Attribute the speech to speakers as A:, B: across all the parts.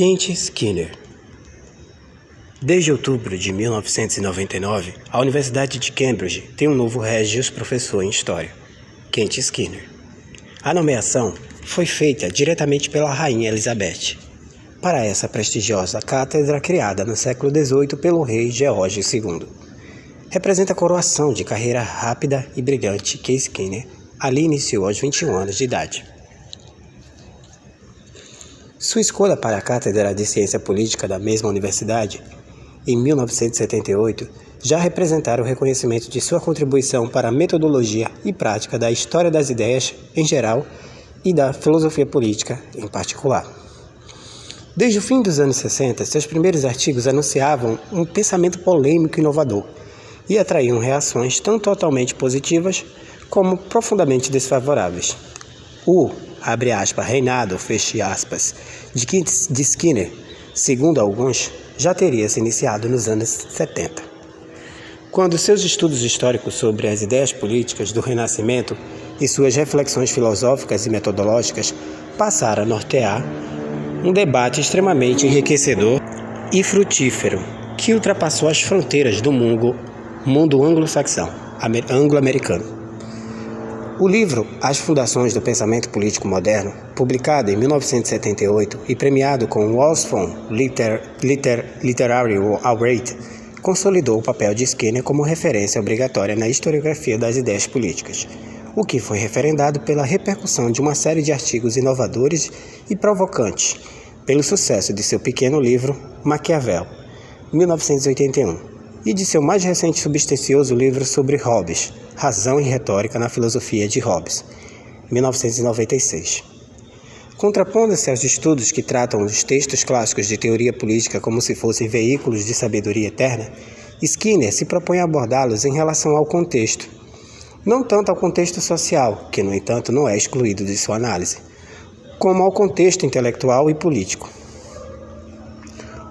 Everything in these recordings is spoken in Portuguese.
A: Kent Skinner Desde outubro de 1999, a Universidade de Cambridge tem um novo Regius Professor em História, Kent Skinner. A nomeação foi feita diretamente pela Rainha Elizabeth para essa prestigiosa cátedra criada no século XVIII pelo rei George II. Representa a coroação de carreira rápida e brilhante que Skinner ali iniciou aos 21 anos de idade. Sua escolha para a Cátedra de Ciência Política da mesma universidade, em 1978, já representara o reconhecimento de sua contribuição para a metodologia e prática da história das ideias em geral e da filosofia política em particular. Desde o fim dos anos 60, seus primeiros artigos anunciavam um pensamento polêmico e inovador e atraíam reações tanto totalmente positivas como profundamente desfavoráveis. O abre aspas, reinado, feche aspas, de, Skinner, segundo alguns, já teria se iniciado nos anos 70. Quando seus estudos históricos sobre as ideias políticas do Renascimento e suas reflexões filosóficas e metodológicas passaram a nortear um debate extremamente enriquecedor e frutífero que ultrapassou as fronteiras do mundo, mundo anglo-saxão, anglo-americano. O livro As Fundações do Pensamento Político Moderno, publicado em 1978 e premiado com o Osborne Liter, Liter, Literary Award, consolidou o papel de Skinner como referência obrigatória na historiografia das ideias políticas, o que foi referendado pela repercussão de uma série de artigos inovadores e provocantes, pelo sucesso de seu pequeno livro Maquiavel, 1981 e de seu mais recente substancioso livro sobre Hobbes, Razão e Retórica na Filosofia de Hobbes, 1996. Contrapondo-se aos estudos que tratam os textos clássicos de teoria política como se fossem veículos de sabedoria eterna, Skinner se propõe a abordá-los em relação ao contexto, não tanto ao contexto social, que no entanto não é excluído de sua análise, como ao contexto intelectual e político.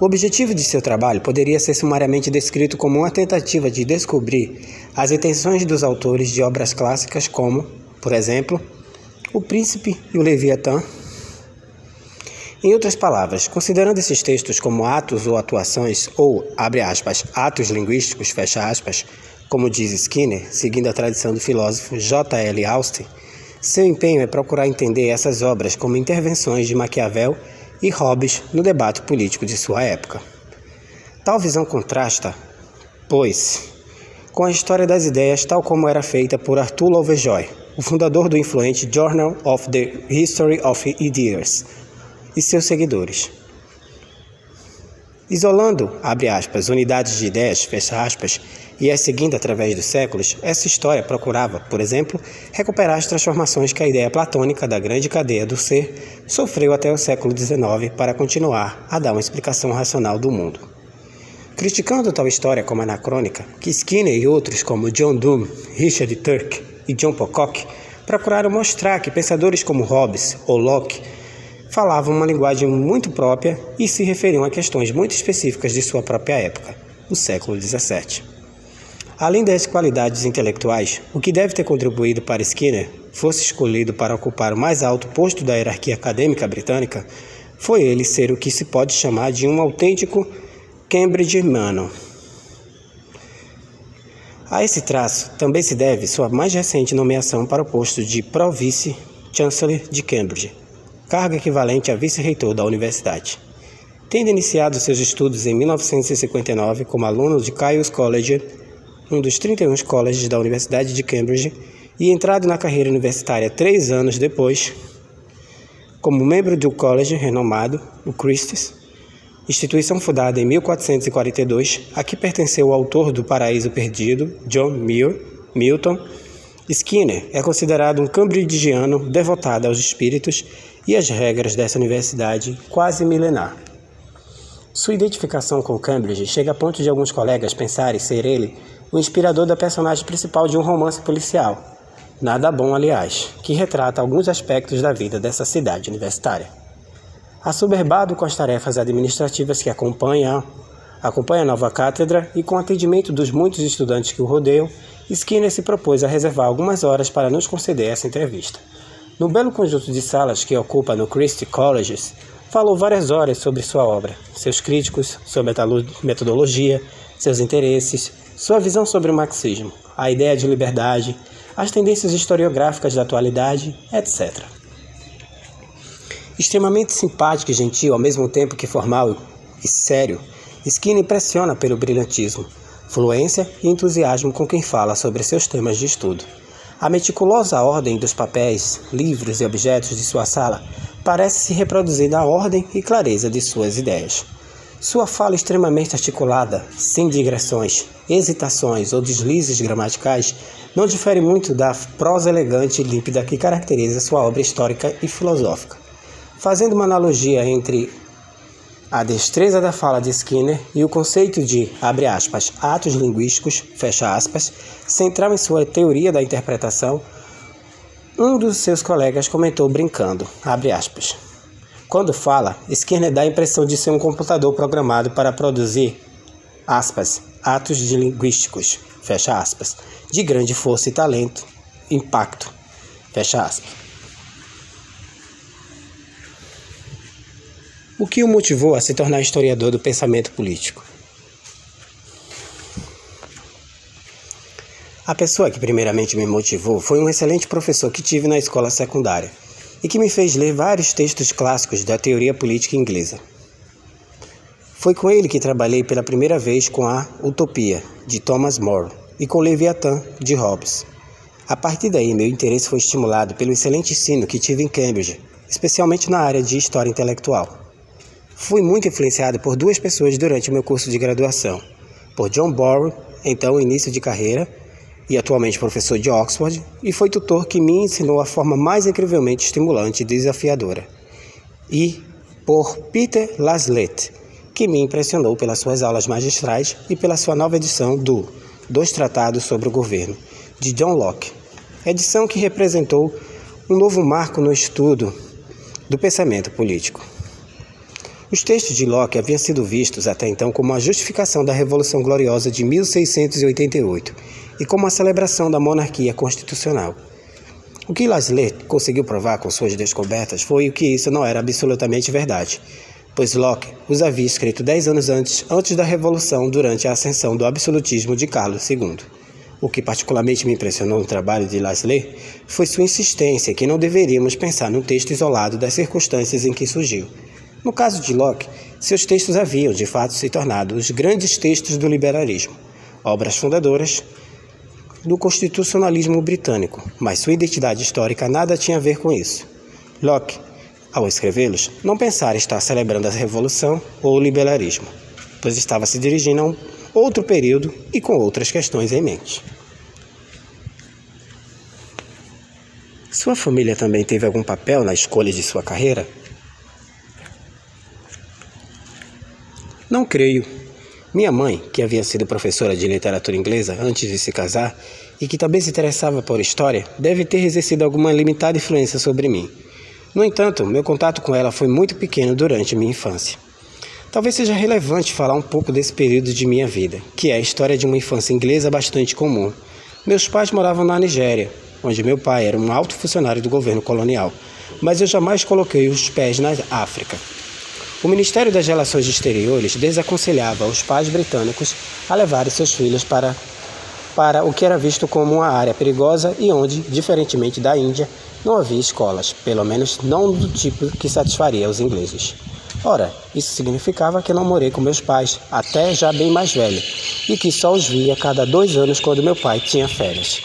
A: O objetivo de seu trabalho poderia ser sumariamente descrito como uma tentativa de descobrir as intenções dos autores de obras clássicas como, por exemplo, O Príncipe e o Leviatã. Em outras palavras, considerando esses textos como atos ou atuações, ou, abre aspas, atos linguísticos, fecha aspas, como diz Skinner, seguindo a tradição do filósofo J. L. Austin, seu empenho é procurar entender essas obras como intervenções de Maquiavel e Hobbes no debate político de sua época. Tal visão contrasta, pois, com a história das ideias tal como era feita por Arthur Lovejoy, o fundador do influente Journal of the History of Ideas, e seus seguidores. Isolando, abre aspas, unidades de ideias, fecha aspas, e as seguindo através dos séculos, essa história procurava, por exemplo, recuperar as transformações que a ideia platônica da grande cadeia do ser sofreu até o século XIX para continuar a dar uma explicação racional do mundo. Criticando tal história como anacrônica, que Skinner e outros como John Doom, Richard Turk e John Pocock procuraram mostrar que pensadores como Hobbes ou Locke falavam uma linguagem muito própria e se referiam a questões muito específicas de sua própria época, o século XVII. Além das qualidades intelectuais, o que deve ter contribuído para Skinner fosse escolhido para ocupar o mais alto posto da hierarquia acadêmica britânica foi ele ser o que se pode chamar de um autêntico Cambridgeano. A esse traço também se deve sua mais recente nomeação para o posto de Pro-Vice-Chancellor de Cambridge, cargo equivalente a vice-reitor da universidade. Tendo iniciado seus estudos em 1959 como aluno de Caius College, um dos 31 colleges da Universidade de Cambridge, e entrado na carreira universitária três anos depois, como membro do college renomado, o Christie's, instituição fundada em 1442, a que pertenceu o autor do Paraíso Perdido, John Milton, Skinner é considerado um cambridgiano devotado aos espíritos e às regras dessa universidade quase milenar. Sua identificação com Cambridge chega a ponto de alguns colegas pensarem ser ele o inspirador da personagem principal de um romance policial. Nada bom, aliás, que retrata alguns aspectos da vida dessa cidade universitária. Assoberbado com as tarefas administrativas que acompanham, acompanha a nova cátedra e com o atendimento dos muitos estudantes que o rodeiam, Skinner se propôs a reservar algumas horas para nos conceder essa entrevista. No belo conjunto de salas que ocupa no Christie Colleges, Falou várias horas sobre sua obra, seus críticos, sua metodologia, seus interesses, sua visão sobre o marxismo, a ideia de liberdade, as tendências historiográficas da atualidade, etc. Extremamente simpático e gentil, ao mesmo tempo que formal e sério, Skinner impressiona pelo brilhantismo, fluência e entusiasmo com quem fala sobre seus temas de estudo. A meticulosa ordem dos papéis, livros e objetos de sua sala parece se reproduzir na ordem e clareza de suas ideias. Sua fala extremamente articulada, sem digressões, hesitações ou deslizes gramaticais, não difere muito da prosa elegante e límpida que caracteriza sua obra histórica e filosófica. Fazendo uma analogia entre a destreza da fala de Skinner e o conceito de, abre aspas, atos linguísticos, fecha aspas, central em sua teoria da interpretação, um dos seus colegas comentou brincando, aspas. Quando fala, Skinner dá a impressão de ser um computador programado para produzir, aspas, atos de linguísticos, fecha aspas, de grande força e talento, impacto, fecha aspas. O que o motivou a se tornar historiador do pensamento político? A pessoa que primeiramente me motivou foi um excelente professor que tive na escola secundária e que me fez ler vários textos clássicos da teoria política inglesa. Foi com ele que trabalhei pela primeira vez com a Utopia, de Thomas More, e com Leviathan, de Hobbes. A partir daí, meu interesse foi estimulado pelo excelente ensino que tive em Cambridge, especialmente na área de história intelectual. Fui muito influenciado por duas pessoas durante o meu curso de graduação. Por John Borrow, então início de carreira, e atualmente professor de Oxford, e foi tutor que me ensinou a forma mais incrivelmente estimulante e desafiadora. E por Peter Laslett, que me impressionou pelas suas aulas magistrais e pela sua nova edição do Dois Tratados sobre o Governo, de John Locke. Edição que representou um novo marco no estudo do pensamento político. Os textos de Locke haviam sido vistos até então como a justificação da Revolução Gloriosa de 1688 e como a celebração da monarquia constitucional. O que Laslet conseguiu provar com suas descobertas foi que isso não era absolutamente verdade, pois Locke os havia escrito dez anos antes, antes da Revolução, durante a ascensão do absolutismo de Carlos II. O que particularmente me impressionou no trabalho de Laslet foi sua insistência que não deveríamos pensar num texto isolado das circunstâncias em que surgiu no caso de Locke, seus textos haviam, de fato, se tornado os grandes textos do liberalismo, obras fundadoras do constitucionalismo britânico, mas sua identidade histórica nada tinha a ver com isso. Locke, ao escrevê-los, não pensara estar celebrando a Revolução ou o liberalismo, pois estava se dirigindo a um outro período e com outras questões em mente. Sua família também teve algum papel na escolha de sua carreira? Não creio. Minha mãe, que havia sido professora de literatura inglesa antes de se casar e que também se interessava por história, deve ter exercido alguma limitada influência sobre mim. No entanto, meu contato com ela foi muito pequeno durante minha infância. Talvez seja relevante falar um pouco desse período de minha vida, que é a história de uma infância inglesa bastante comum. Meus pais moravam na Nigéria, onde meu pai era um alto funcionário do governo colonial, mas eu jamais coloquei os pés na África. O Ministério das Relações Exteriores desaconselhava os pais britânicos a levarem seus filhos para, para o que era visto como uma área perigosa e onde, diferentemente da Índia, não havia escolas, pelo menos não do tipo que satisfaria os ingleses. Ora, isso significava que não morei com meus pais, até já bem mais velho, e que só os via cada dois anos quando meu pai tinha férias.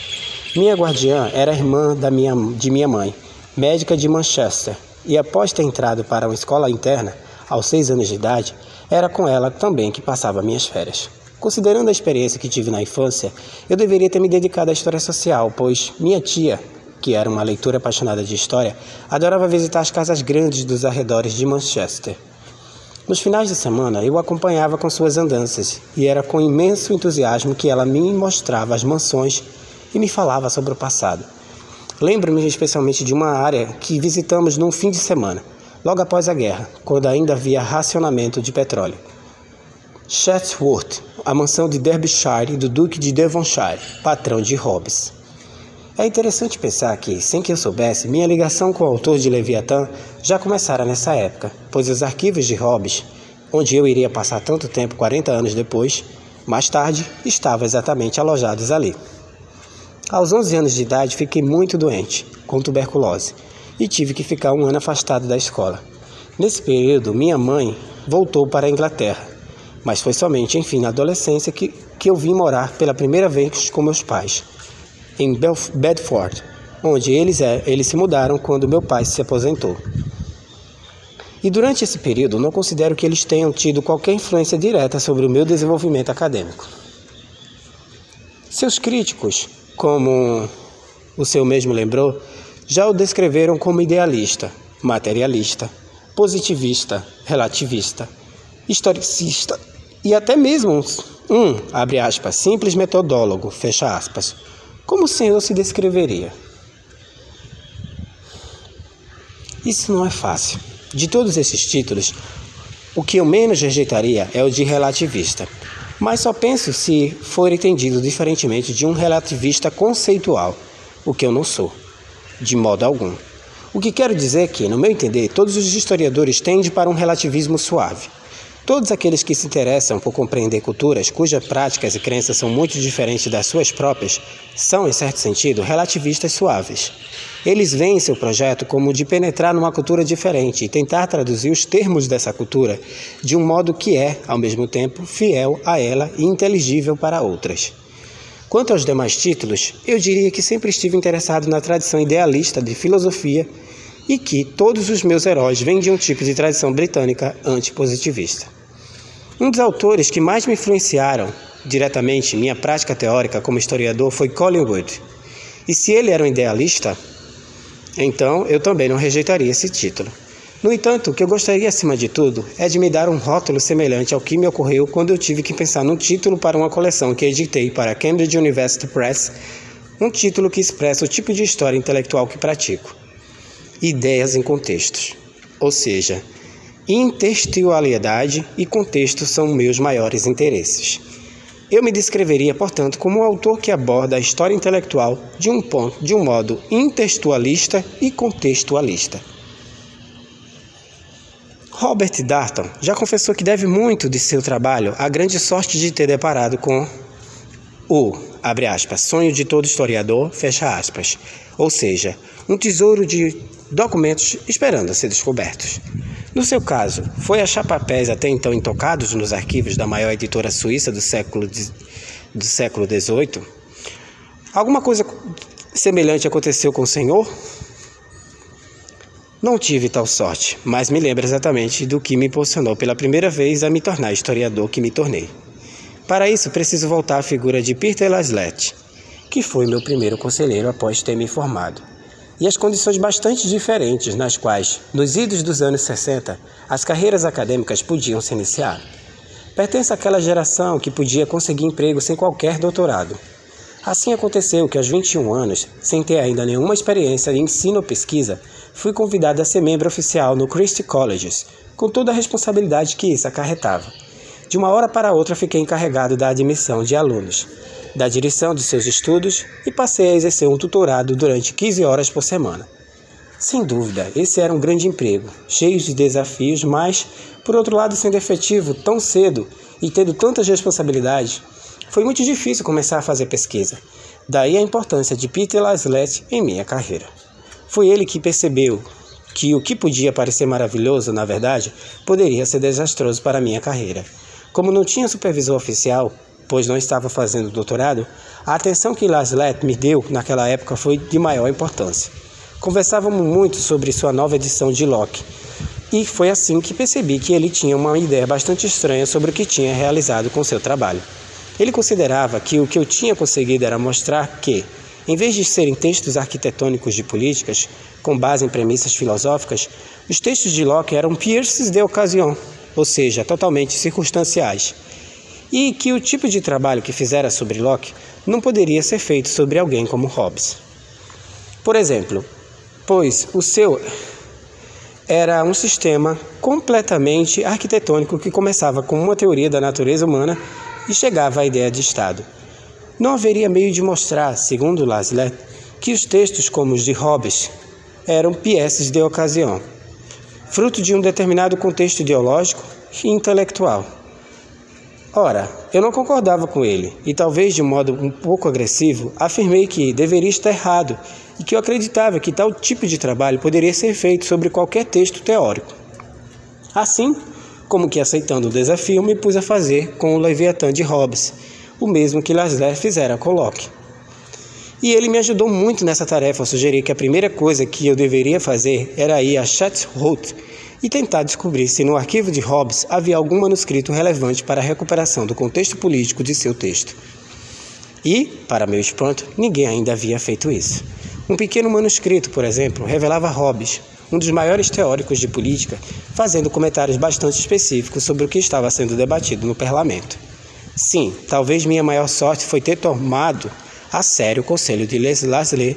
A: Minha guardiã era irmã da minha, de minha mãe, médica de Manchester, e após ter entrado para uma escola interna, aos seis anos de idade, era com ela também que passava minhas férias. Considerando a experiência que tive na infância, eu deveria ter me dedicado à história social, pois minha tia, que era uma leitora apaixonada de história, adorava visitar as casas grandes dos arredores de Manchester. Nos finais de semana, eu acompanhava com suas andanças e era com imenso entusiasmo que ela me mostrava as mansões e me falava sobre o passado. Lembro-me especialmente de uma área que visitamos num fim de semana logo após a guerra, quando ainda havia racionamento de petróleo. Chatsworth, a mansão de Derbyshire do Duque de Devonshire, patrão de Hobbes. É interessante pensar que, sem que eu soubesse, minha ligação com o autor de Leviatã já começara nessa época, pois os arquivos de Hobbes, onde eu iria passar tanto tempo 40 anos depois, mais tarde, estavam exatamente alojados ali. Aos 11 anos de idade, fiquei muito doente, com tuberculose, e tive que ficar um ano afastado da escola. Nesse período, minha mãe voltou para a Inglaterra, mas foi somente, enfim, na adolescência que, que eu vim morar pela primeira vez com meus pais em Bedford, onde eles, é, eles se mudaram quando meu pai se aposentou. E durante esse período, não considero que eles tenham tido qualquer influência direta sobre o meu desenvolvimento acadêmico. Seus críticos, como o seu mesmo lembrou, já o descreveram como idealista, materialista, positivista, relativista, historicista e até mesmo um, abre aspas, simples metodólogo, fecha aspas, como o Senhor se descreveria? Isso não é fácil. De todos esses títulos, o que eu menos rejeitaria é o de relativista, mas só penso se for entendido diferentemente de um relativista conceitual, o que eu não sou, de modo algum. O que quero dizer é que, no meu entender, todos os historiadores tendem para um relativismo suave. Todos aqueles que se interessam por compreender culturas cujas práticas e crenças são muito diferentes das suas próprias são, em certo sentido, relativistas suaves. Eles veem seu projeto como de penetrar numa cultura diferente e tentar traduzir os termos dessa cultura de um modo que é, ao mesmo tempo, fiel a ela e inteligível para outras. Quanto aos demais títulos, eu diria que sempre estive interessado na tradição idealista de filosofia e que todos os meus heróis vêm de um tipo de tradição britânica antipositivista. Um dos autores que mais me influenciaram diretamente minha prática teórica como historiador foi Collingwood. E se ele era um idealista, então eu também não rejeitaria esse título. No entanto, o que eu gostaria acima de tudo é de me dar um rótulo semelhante ao que me ocorreu quando eu tive que pensar num título para uma coleção que editei para a Cambridge University Press, um título que expressa o tipo de história intelectual que pratico ideias em contextos. Ou seja, intertextualidade e contexto são meus maiores interesses. Eu me descreveria, portanto, como um autor que aborda a história intelectual de um ponto, de um modo intertextualista e contextualista. Robert Darton já confessou que deve muito de seu trabalho à grande sorte de ter deparado com o, abre aspas, sonho de todo historiador, fecha aspas, ou seja, um tesouro de documentos esperando a ser descobertos. No seu caso, foi achar papéis até então intocados nos arquivos da maior editora suíça do século, do século XVIII? Alguma coisa semelhante aconteceu com o senhor? Não tive tal sorte, mas me lembro exatamente do que me impulsionou pela primeira vez a me tornar historiador que me tornei. Para isso, preciso voltar à figura de Peter Laslett, que foi meu primeiro conselheiro após ter me formado e as condições bastante diferentes nas quais, nos idos dos anos 60, as carreiras acadêmicas podiam se iniciar. Pertence àquela geração que podia conseguir emprego sem qualquer doutorado. Assim aconteceu que aos 21 anos, sem ter ainda nenhuma experiência em ensino ou pesquisa, fui convidado a ser membro oficial no Christie Colleges, com toda a responsabilidade que isso acarretava. De uma hora para outra fiquei encarregado da admissão de alunos, da direção de seus estudos e passei a exercer um tutorado durante 15 horas por semana. Sem dúvida, esse era um grande emprego, cheio de desafios, mas, por outro lado, sendo efetivo tão cedo e tendo tantas responsabilidades, foi muito difícil começar a fazer pesquisa. Daí a importância de Peter Laslett em minha carreira. Foi ele que percebeu que o que podia parecer maravilhoso, na verdade, poderia ser desastroso para minha carreira. Como não tinha supervisor oficial, pois não estava fazendo doutorado, a atenção que Laslet me deu naquela época foi de maior importância. Conversávamos muito sobre sua nova edição de Locke, e foi assim que percebi que ele tinha uma ideia bastante estranha sobre o que tinha realizado com seu trabalho. Ele considerava que o que eu tinha conseguido era mostrar que, em vez de serem textos arquitetônicos de políticas, com base em premissas filosóficas, os textos de Locke eram pierces de ocasião, ou seja, totalmente circunstanciais e que o tipo de trabalho que fizera sobre Locke não poderia ser feito sobre alguém como Hobbes. Por exemplo, pois o seu era um sistema completamente arquitetônico que começava com uma teoria da natureza humana e chegava à ideia de Estado. Não haveria meio de mostrar, segundo Laslet, que os textos, como os de Hobbes, eram pieces de ocasião, fruto de um determinado contexto ideológico e intelectual. Ora, eu não concordava com ele e, talvez de um modo um pouco agressivo, afirmei que deveria estar errado e que eu acreditava que tal tipo de trabalho poderia ser feito sobre qualquer texto teórico. Assim, como que aceitando o desafio, me pus a fazer com o Leviatã de Hobbes, o mesmo que Laszlo fizera com Locke. E ele me ajudou muito nessa tarefa ao sugerir que a primeira coisa que eu deveria fazer era ir a Chatsworth e tentar descobrir se no arquivo de Hobbes havia algum manuscrito relevante para a recuperação do contexto político de seu texto. E, para meu espanto, ninguém ainda havia feito isso. Um pequeno manuscrito, por exemplo, revelava Hobbes, um dos maiores teóricos de política, fazendo comentários bastante específicos sobre o que estava sendo debatido no parlamento. Sim, talvez minha maior sorte foi ter tomado a sério o conselho de Laszlo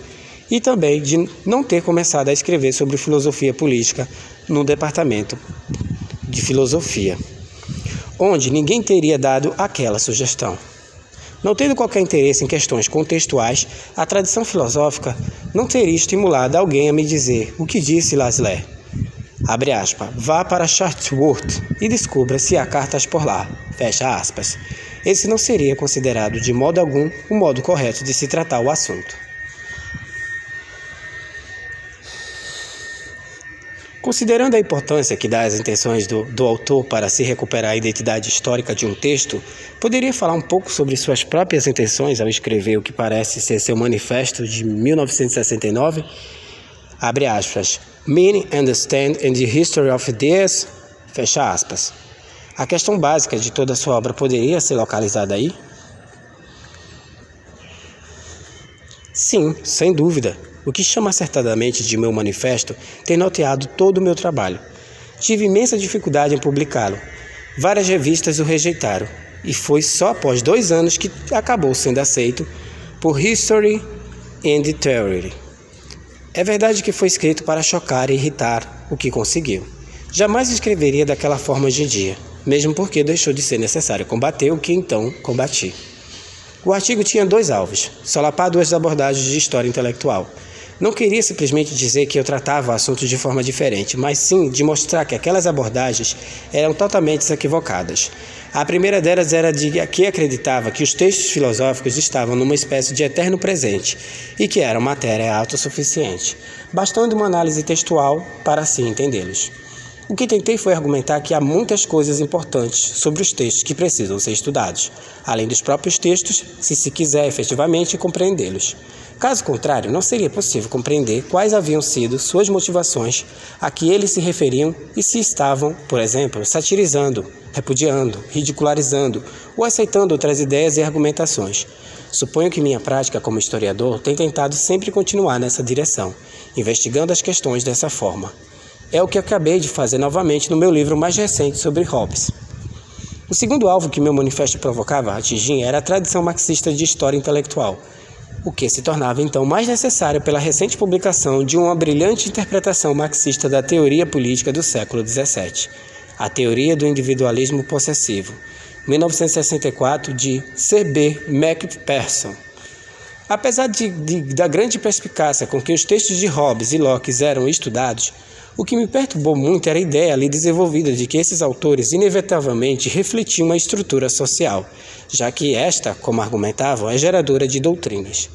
A: e também de não ter começado a escrever sobre filosofia política no departamento de filosofia, onde ninguém teria dado aquela sugestão. Não tendo qualquer interesse em questões contextuais, a tradição filosófica não teria estimulado alguém a me dizer o que disse Laszlo. Abre aspas, vá para Chatsworth e descubra se há cartas por lá. Fecha aspas. Esse não seria considerado de modo algum o modo correto de se tratar o assunto. Considerando a importância que dá às intenções do, do, autor para se recuperar a identidade histórica de um texto, poderia falar um pouco sobre suas próprias intenções ao escrever o que parece ser seu manifesto de 1969? Abre aspas. Meaning, understand and the history of ideas. Fecha aspas. A questão básica de toda a sua obra poderia ser localizada aí? Sim, sem dúvida. O que chama acertadamente de meu manifesto tem noteado todo o meu trabalho. Tive imensa dificuldade em publicá-lo. Várias revistas o rejeitaram, e foi só após dois anos que acabou sendo aceito por History and Theory. É verdade que foi escrito para chocar e irritar, o que conseguiu. Jamais escreveria daquela forma hoje em dia, mesmo porque deixou de ser necessário combater o que então combati. O artigo tinha dois alvos: solapar duas abordagens de história intelectual não queria simplesmente dizer que eu tratava assuntos de forma diferente, mas sim de mostrar que aquelas abordagens eram totalmente equivocadas. A primeira delas era de que acreditava que os textos filosóficos estavam numa espécie de eterno presente e que eram matéria autossuficiente, bastando uma análise textual para assim entendê-los. O que tentei foi argumentar que há muitas coisas importantes sobre os textos que precisam ser estudados, além dos próprios textos, se se quiser efetivamente compreendê-los. Caso contrário, não seria possível compreender quais haviam sido suas motivações a que eles se referiam e se estavam, por exemplo, satirizando, repudiando, ridicularizando ou aceitando outras ideias e argumentações. Suponho que minha prática como historiador tem tentado sempre continuar nessa direção, investigando as questões dessa forma. É o que acabei de fazer novamente no meu livro mais recente sobre Hobbes. O segundo alvo que meu manifesto provocava atingir era a tradição marxista de história intelectual o que se tornava então mais necessário pela recente publicação de uma brilhante interpretação marxista da teoria política do século XVII, a teoria do individualismo possessivo, 1964, de C.B. McPherson. Apesar de, de, da grande perspicácia com que os textos de Hobbes e Locke eram estudados, o que me perturbou muito era a ideia ali desenvolvida de que esses autores inevitavelmente refletiam uma estrutura social, já que esta, como argumentavam, é geradora de doutrinas.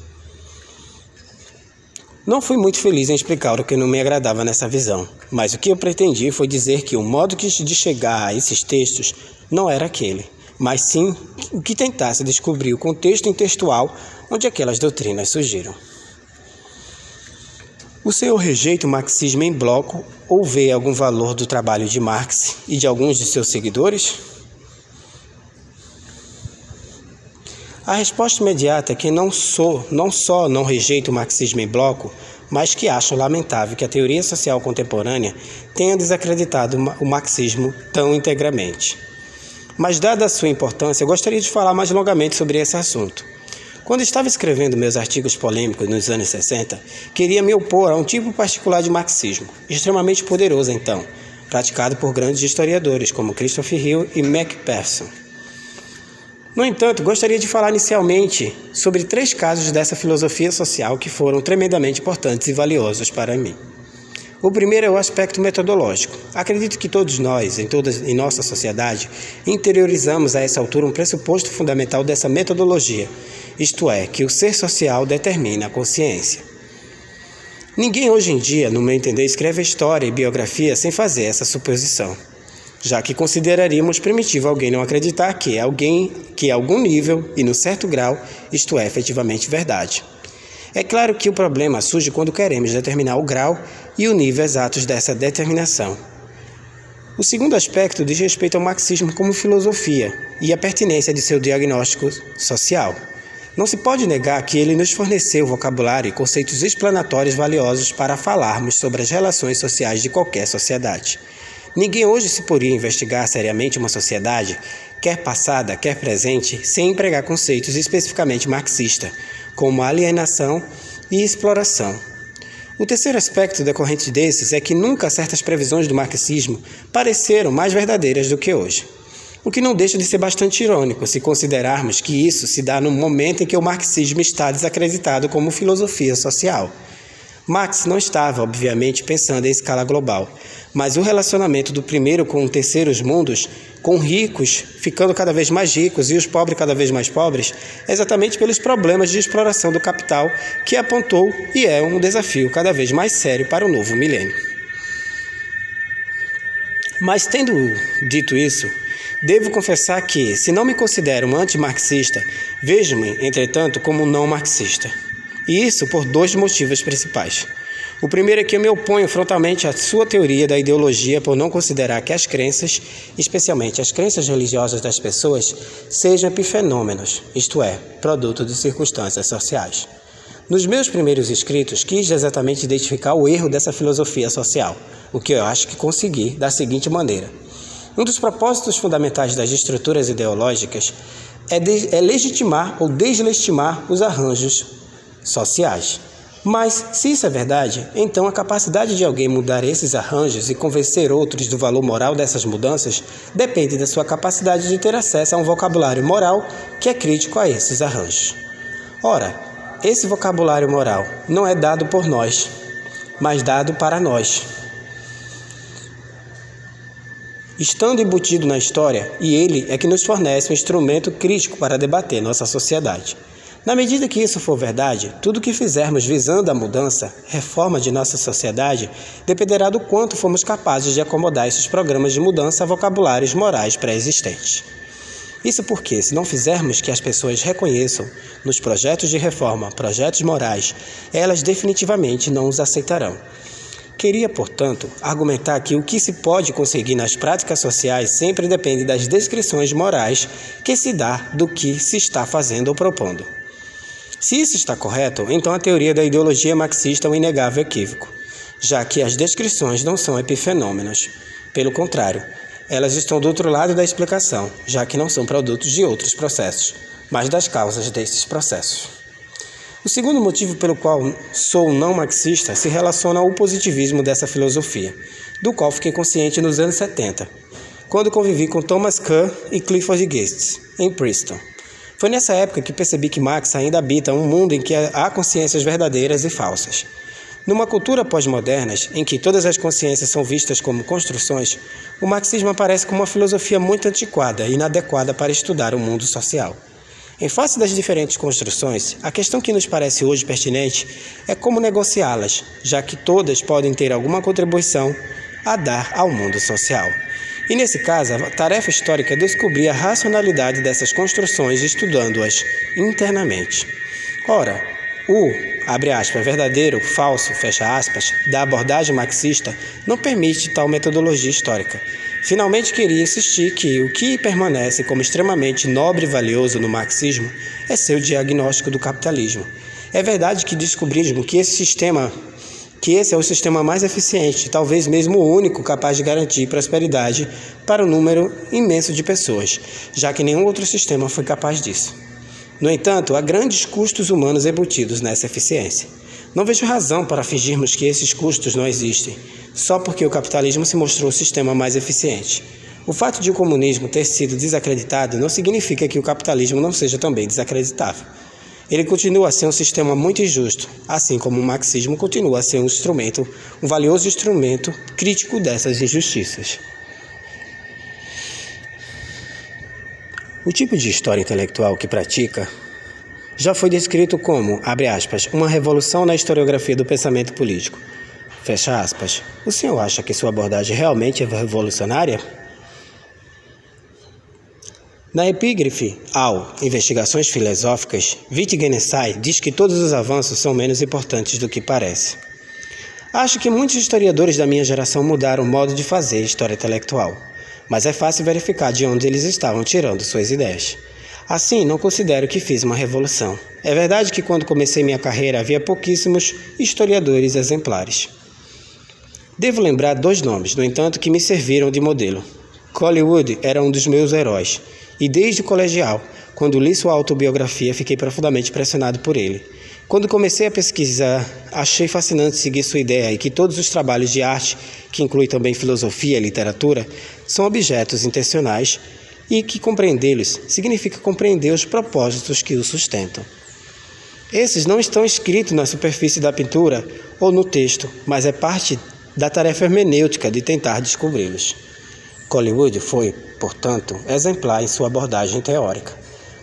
A: Não fui muito feliz em explicar o que não me agradava nessa visão, mas o que eu pretendi foi dizer que o modo de chegar a esses textos não era aquele, mas sim o que tentasse descobrir o contexto intextual onde aquelas doutrinas surgiram. O senhor rejeita o marxismo em bloco ou vê algum valor do trabalho de Marx e de alguns de seus seguidores? A resposta imediata é que não sou, não só não rejeito o marxismo em bloco, mas que acho lamentável que a teoria social contemporânea tenha desacreditado o marxismo tão integramente. Mas dada a sua importância, gostaria de falar mais longamente sobre esse assunto. Quando estava escrevendo meus artigos polêmicos nos anos 60, queria me opor a um tipo particular de marxismo, extremamente poderoso então, praticado por grandes historiadores como Christopher Hill e Macpherson. No entanto, gostaria de falar inicialmente sobre três casos dessa filosofia social que foram tremendamente importantes e valiosos para mim. O primeiro é o aspecto metodológico. Acredito que todos nós, em, todas, em nossa sociedade, interiorizamos a essa altura um pressuposto fundamental dessa metodologia, isto é, que o ser social determina a consciência. Ninguém hoje em dia, no meu entender, escreve história e biografia sem fazer essa suposição já que consideraríamos primitivo alguém não acreditar que é alguém que algum nível e no certo grau isto é efetivamente verdade. É claro que o problema surge quando queremos determinar o grau e o nível exatos dessa determinação. O segundo aspecto diz respeito ao marxismo como filosofia e a pertinência de seu diagnóstico social. Não se pode negar que ele nos forneceu vocabulário e conceitos explanatórios valiosos para falarmos sobre as relações sociais de qualquer sociedade. Ninguém hoje se poderia investigar seriamente uma sociedade, quer passada, quer presente, sem empregar conceitos especificamente marxistas, como alienação e exploração. O terceiro aspecto decorrente desses é que nunca certas previsões do marxismo pareceram mais verdadeiras do que hoje. O que não deixa de ser bastante irônico se considerarmos que isso se dá no momento em que o marxismo está desacreditado como filosofia social. Marx não estava, obviamente, pensando em escala global, mas o relacionamento do primeiro com os terceiros mundos, com ricos ficando cada vez mais ricos e os pobres cada vez mais pobres, é exatamente pelos problemas de exploração do capital que apontou e é um desafio cada vez mais sério para o novo milênio. Mas tendo dito isso, devo confessar que, se não me considero um antimarxista, vejo-me, entretanto, como um não marxista. E isso por dois motivos principais. O primeiro é que eu me oponho frontalmente à sua teoria da ideologia por não considerar que as crenças, especialmente as crenças religiosas das pessoas, sejam epifenômenos, isto é, produto de circunstâncias sociais. Nos meus primeiros escritos, quis exatamente identificar o erro dessa filosofia social, o que eu acho que consegui da seguinte maneira. Um dos propósitos fundamentais das estruturas ideológicas é, de, é legitimar ou deslegitimar os arranjos sociais. Mas, se isso é verdade, então a capacidade de alguém mudar esses arranjos e convencer outros do valor moral dessas mudanças depende da sua capacidade de ter acesso a um vocabulário moral que é crítico a esses arranjos. Ora, esse vocabulário moral não é dado por nós, mas dado para nós. Estando embutido na história, e ele é que nos fornece um instrumento crítico para debater nossa sociedade. Na medida que isso for verdade, tudo o que fizermos visando a mudança, reforma de nossa sociedade, dependerá do quanto fomos capazes de acomodar esses programas de mudança a vocabulários morais pré-existentes. Isso porque, se não fizermos que as pessoas reconheçam nos projetos de reforma projetos morais, elas definitivamente não os aceitarão. Queria, portanto, argumentar que o que se pode conseguir nas práticas sociais sempre depende das descrições morais que se dá do que se está fazendo ou propondo. Se isso está correto, então a teoria da ideologia marxista é um inegável equívoco, já que as descrições não são epifenômenos. Pelo contrário, elas estão do outro lado da explicação, já que não são produtos de outros processos, mas das causas desses processos. O segundo motivo pelo qual sou não marxista se relaciona ao positivismo dessa filosofia, do qual fiquei consciente nos anos 70, quando convivi com Thomas Kuhn e Clifford Geertz, em Princeton. Foi nessa época que percebi que Marx ainda habita um mundo em que há consciências verdadeiras e falsas. Numa cultura pós-moderna, em que todas as consciências são vistas como construções, o marxismo aparece como uma filosofia muito antiquada e inadequada para estudar o mundo social. Em face das diferentes construções, a questão que nos parece hoje pertinente é como negociá-las, já que todas podem ter alguma contribuição a dar ao mundo social. E nesse caso, a tarefa histórica é descobrir a racionalidade dessas construções estudando-as internamente. Ora, o, abre aspas, verdadeiro, falso, fecha aspas, da abordagem marxista não permite tal metodologia histórica. Finalmente queria insistir que o que permanece como extremamente nobre e valioso no marxismo é seu diagnóstico do capitalismo. É verdade que descobrimos que esse sistema que esse é o sistema mais eficiente, talvez mesmo o único capaz de garantir prosperidade para um número imenso de pessoas, já que nenhum outro sistema foi capaz disso. No entanto, há grandes custos humanos embutidos nessa eficiência. Não vejo razão para fingirmos que esses custos não existem, só porque o capitalismo se mostrou o sistema mais eficiente. O fato de o comunismo ter sido desacreditado não significa que o capitalismo não seja também desacreditável. Ele continua a ser um sistema muito injusto, assim como o marxismo continua a ser um instrumento, um valioso instrumento crítico dessas injustiças. O tipo de história intelectual que pratica já foi descrito como, abre aspas, uma revolução na historiografia do pensamento político. Fecha aspas. O senhor acha que sua abordagem realmente é revolucionária? Na epígrafe ao Investigações Filosóficas, Wittgenstein diz que todos os avanços são menos importantes do que parece. Acho que muitos historiadores da minha geração mudaram o modo de fazer história intelectual mas é fácil verificar de onde eles estavam tirando suas ideias. Assim, não considero que fiz uma revolução. É verdade que quando comecei minha carreira havia pouquíssimos historiadores exemplares. Devo lembrar dois nomes, no entanto, que me serviram de modelo. Collingwood era um dos meus heróis, e desde o colegial, quando li sua autobiografia, fiquei profundamente impressionado por ele. Quando comecei a pesquisar, achei fascinante seguir sua ideia e que todos os trabalhos de arte, que inclui também filosofia e literatura, são objetos intencionais e que compreendê-los significa compreender os propósitos que o sustentam. Esses não estão escritos na superfície da pintura ou no texto, mas é parte da tarefa hermenêutica de tentar descobri-los. Collingwood foi, portanto, exemplar em sua abordagem teórica.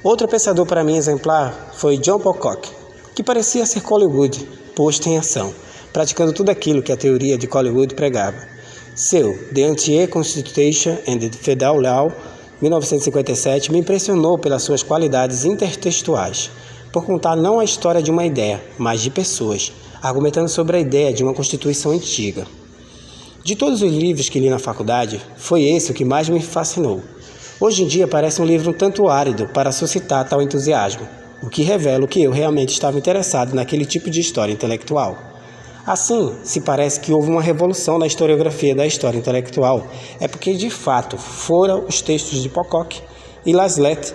A: Outro pensador para mim exemplar foi John Pocock, que parecia ser Collingwood posto em ação, praticando tudo aquilo que a teoria de Collingwood pregava. Seu The Anti-Constitution and the Federal Law, 1957, me impressionou pelas suas qualidades intertextuais, por contar não a história de uma ideia, mas de pessoas, argumentando sobre a ideia de uma Constituição antiga. De todos os livros que li na faculdade, foi esse o que mais me fascinou. Hoje em dia parece um livro um tanto árido para suscitar tal entusiasmo, o que revela que eu realmente estava interessado naquele tipo de história intelectual. Assim, se parece que houve uma revolução na historiografia da história intelectual, é porque de fato foram os textos de Pocock e Laslet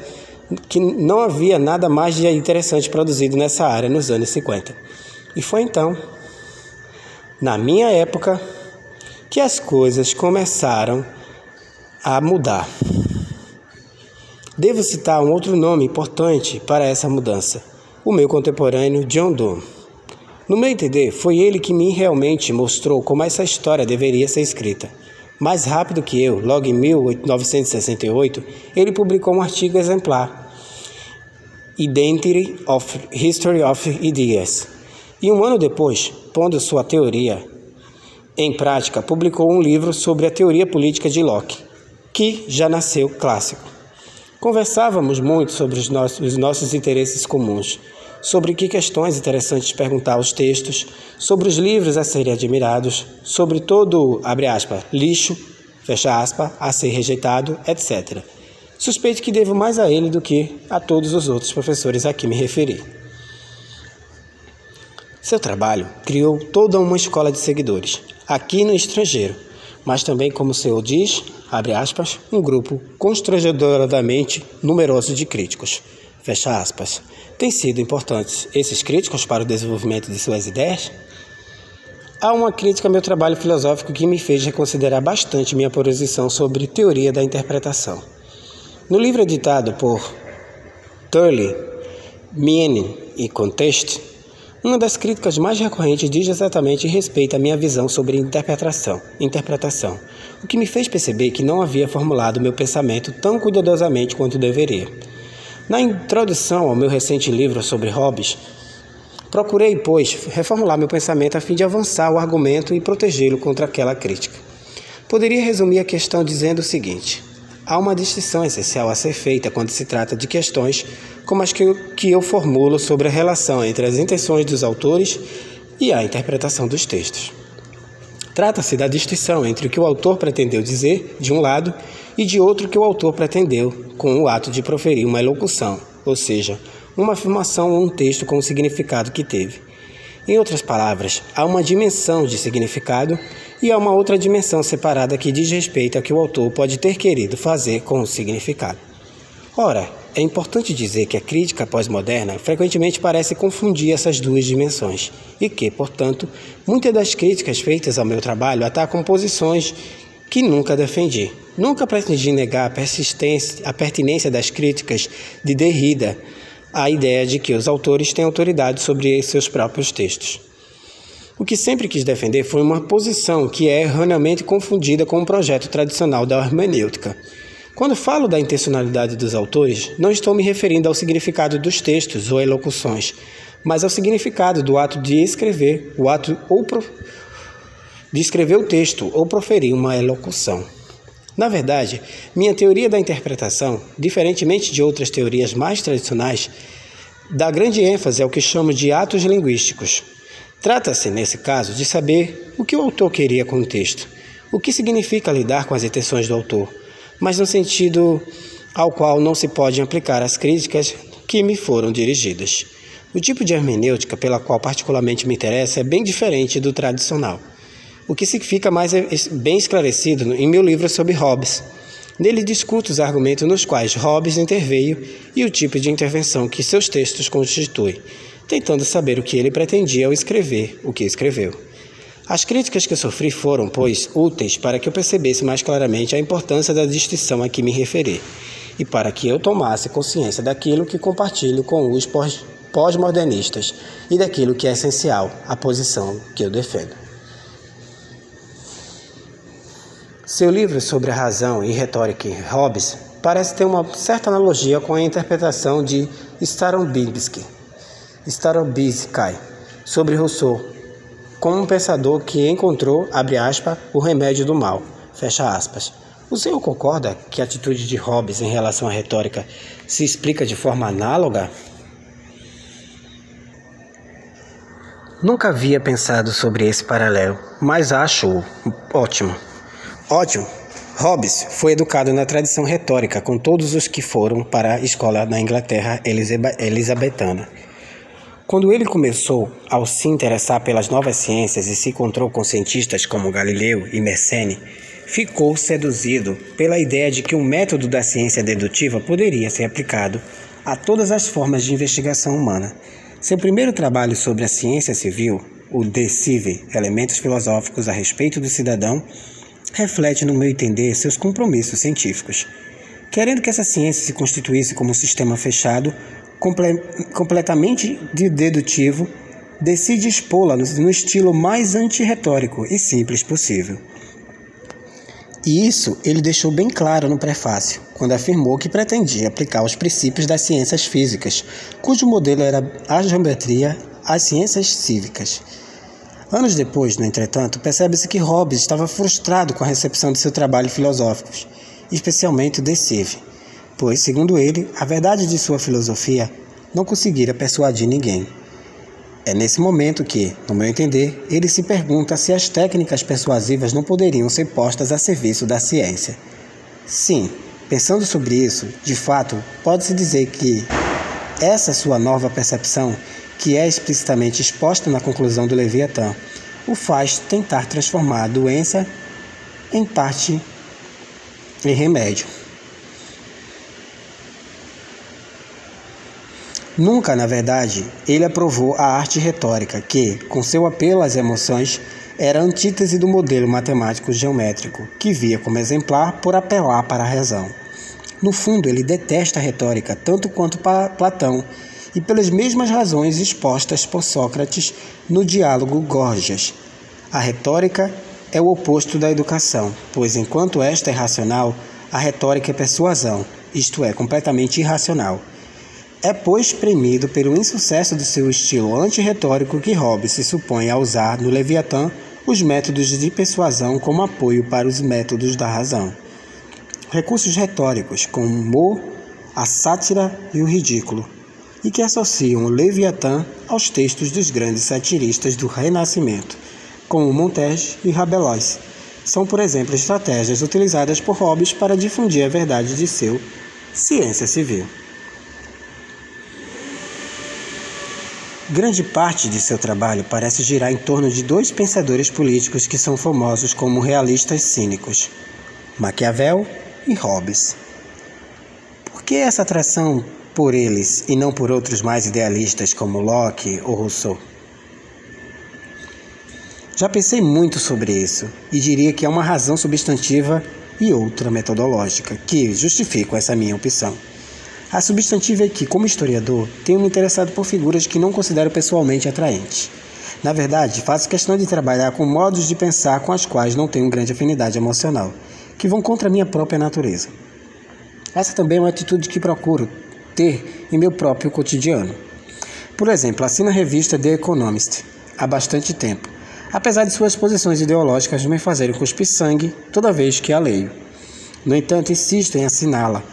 A: que não havia nada mais de interessante produzido nessa área nos anos 50. E foi então, na minha época, que as coisas começaram a mudar. Devo citar um outro nome importante para essa mudança: o meu contemporâneo John Donne. No meu entender, foi ele que me realmente mostrou como essa história deveria ser escrita. Mais rápido que eu, logo em 1968, ele publicou um artigo exemplar, Identity of History of Ideas. E um ano depois, pondo sua teoria em prática, publicou um livro sobre a teoria política de Locke, que já nasceu clássico. Conversávamos muito sobre os nossos, os nossos interesses comuns, sobre que questões interessantes perguntar aos textos, sobre os livros a serem admirados, sobre todo, abre aspas, lixo, fecha aspas, a ser rejeitado, etc. Suspeito que devo mais a ele do que a todos os outros professores a que me referi. Seu trabalho criou toda uma escola de seguidores, aqui no estrangeiro, mas também, como o senhor diz, abre aspas, um grupo constrangedoramente numeroso de críticos, fecha aspas. Têm sido importantes esses críticos para o desenvolvimento de suas ideias? Há uma crítica ao meu trabalho filosófico que me fez reconsiderar bastante minha posição sobre teoria da interpretação. No livro editado por Turley, Meaning e Contest, uma das críticas mais recorrentes diz exatamente respeito à minha visão sobre interpretação, interpretação, o que me fez perceber que não havia formulado meu pensamento tão cuidadosamente quanto deveria. Na introdução ao meu recente livro sobre hobbies, procurei, pois, reformular meu pensamento a fim de avançar o argumento e protegê-lo contra aquela crítica. Poderia resumir a questão dizendo o seguinte: há uma distinção essencial a ser feita quando se trata de questões como as que eu, que eu formulo sobre a relação entre as intenções dos autores e a interpretação dos textos. Trata-se da distinção entre o que o autor pretendeu dizer, de um lado, e de outro que o autor pretendeu com o ato de proferir uma elocução, ou seja, uma afirmação ou um texto com o significado que teve. Em outras palavras, há uma dimensão de significado e há uma outra dimensão separada que diz respeito ao que o autor pode ter querido fazer com o significado. Ora, é importante dizer que a crítica pós-moderna frequentemente parece confundir essas duas dimensões e que, portanto, muitas das críticas feitas ao meu trabalho atacam posições que nunca defendi. Nunca pretendi negar a, persistência, a pertinência das críticas de Derrida à ideia de que os autores têm autoridade sobre seus próprios textos. O que sempre quis defender foi uma posição que é erroneamente confundida com o projeto tradicional da hermenêutica. Quando falo da intencionalidade dos autores, não estou me referindo ao significado dos textos ou elocuções, mas ao significado do ato de escrever, o ato ou de escrever o texto ou proferir uma elocução. Na verdade, minha teoria da interpretação, diferentemente de outras teorias mais tradicionais, dá grande ênfase ao que chamo de atos linguísticos. Trata-se, nesse caso, de saber o que o autor queria com o texto, o que significa lidar com as intenções do autor, mas no sentido ao qual não se pode aplicar as críticas que me foram dirigidas. O tipo de hermenêutica pela qual particularmente me interessa é bem diferente do tradicional, o que fica mais bem esclarecido em meu livro sobre Hobbes. Nele discuto os argumentos nos quais Hobbes interveio e o tipo de intervenção que seus textos constituem, tentando saber o que ele pretendia ao escrever o que escreveu. As críticas que sofri foram, pois, úteis para que eu percebesse mais claramente a importância da distinção a que me referi e para que eu tomasse consciência daquilo que compartilho com os pós-modernistas e daquilo que é essencial, a posição que eu defendo. Seu livro sobre a razão e retórica Hobbes parece ter uma certa analogia com a interpretação de Starobinsky, Starobinsky sobre Rousseau, como um pensador que encontrou, abre aspas, o remédio do mal, fecha aspas. O senhor concorda que a atitude de Hobbes em relação à retórica se explica de forma análoga Nunca havia pensado sobre esse paralelo, mas acho ótimo. Ótimo. Hobbes foi educado na tradição retórica com todos os que foram para a escola na Inglaterra elisabetana. Quando ele começou ao se interessar pelas novas ciências e se encontrou com cientistas como Galileu e Mersenne, ficou seduzido pela ideia de que um método da ciência dedutiva poderia ser aplicado a todas as formas de investigação humana seu primeiro trabalho sobre a ciência civil, o De Cive, Elementos Filosóficos a respeito do cidadão, reflete, no meu entender, seus compromissos científicos. Querendo que essa ciência se constituísse como um sistema fechado, comple completamente dedutivo, decide expô-la no estilo mais antirretórico e simples possível. E isso ele deixou bem claro no prefácio, quando afirmou que pretendia aplicar os princípios das ciências físicas, cujo modelo era a geometria às ciências cívicas. Anos depois, no entretanto, percebe-se que Hobbes estava frustrado com a recepção de seu trabalho filosófico, especialmente o De pois, segundo ele, a verdade de sua filosofia não conseguira persuadir ninguém. É nesse momento que, no meu entender, ele se pergunta se as técnicas persuasivas não poderiam ser postas a serviço da ciência. Sim, pensando sobre isso, de fato, pode-se dizer que essa sua nova percepção, que é explicitamente exposta na conclusão do Leviatã, o faz tentar transformar a doença em parte em remédio. Nunca, na verdade, ele aprovou a arte retórica, que, com seu apelo às emoções, era antítese do modelo matemático geométrico, que via como exemplar por apelar para a razão. No fundo, ele detesta a retórica tanto quanto Platão, e pelas mesmas razões expostas por Sócrates no diálogo Gorgias. A retórica é o oposto da educação, pois enquanto esta é racional, a retórica é persuasão, isto é, completamente irracional. É, pois, premido pelo insucesso do seu estilo antirretórico que Hobbes se supõe a usar no Leviatã os métodos de persuasão como apoio para os métodos da razão. Recursos retóricos como o humor, a sátira e o ridículo, e que associam o Leviatã aos textos dos grandes satiristas do Renascimento, como Montaigne e Rabelais. São, por exemplo, estratégias utilizadas por Hobbes para difundir a verdade de seu Ciência Civil. Grande parte de seu trabalho parece girar em torno de dois pensadores políticos que são famosos como realistas cínicos: Maquiavel e Hobbes. Por que essa atração por eles e não por outros mais idealistas como Locke ou Rousseau? Já pensei muito sobre isso e diria que há uma razão substantiva e outra metodológica que justificam essa minha opção. A substantiva é que, como historiador, tenho me interessado por figuras que não considero pessoalmente atraentes. Na verdade, faço questão de trabalhar com modos de pensar com as quais não tenho grande afinidade emocional, que vão contra a minha própria natureza. Essa também é uma atitude que procuro ter em meu próprio cotidiano. Por exemplo, assino a revista The Economist há bastante tempo, apesar de suas posições ideológicas me fazerem cuspir sangue toda vez que a leio. No entanto, insisto em assiná-la,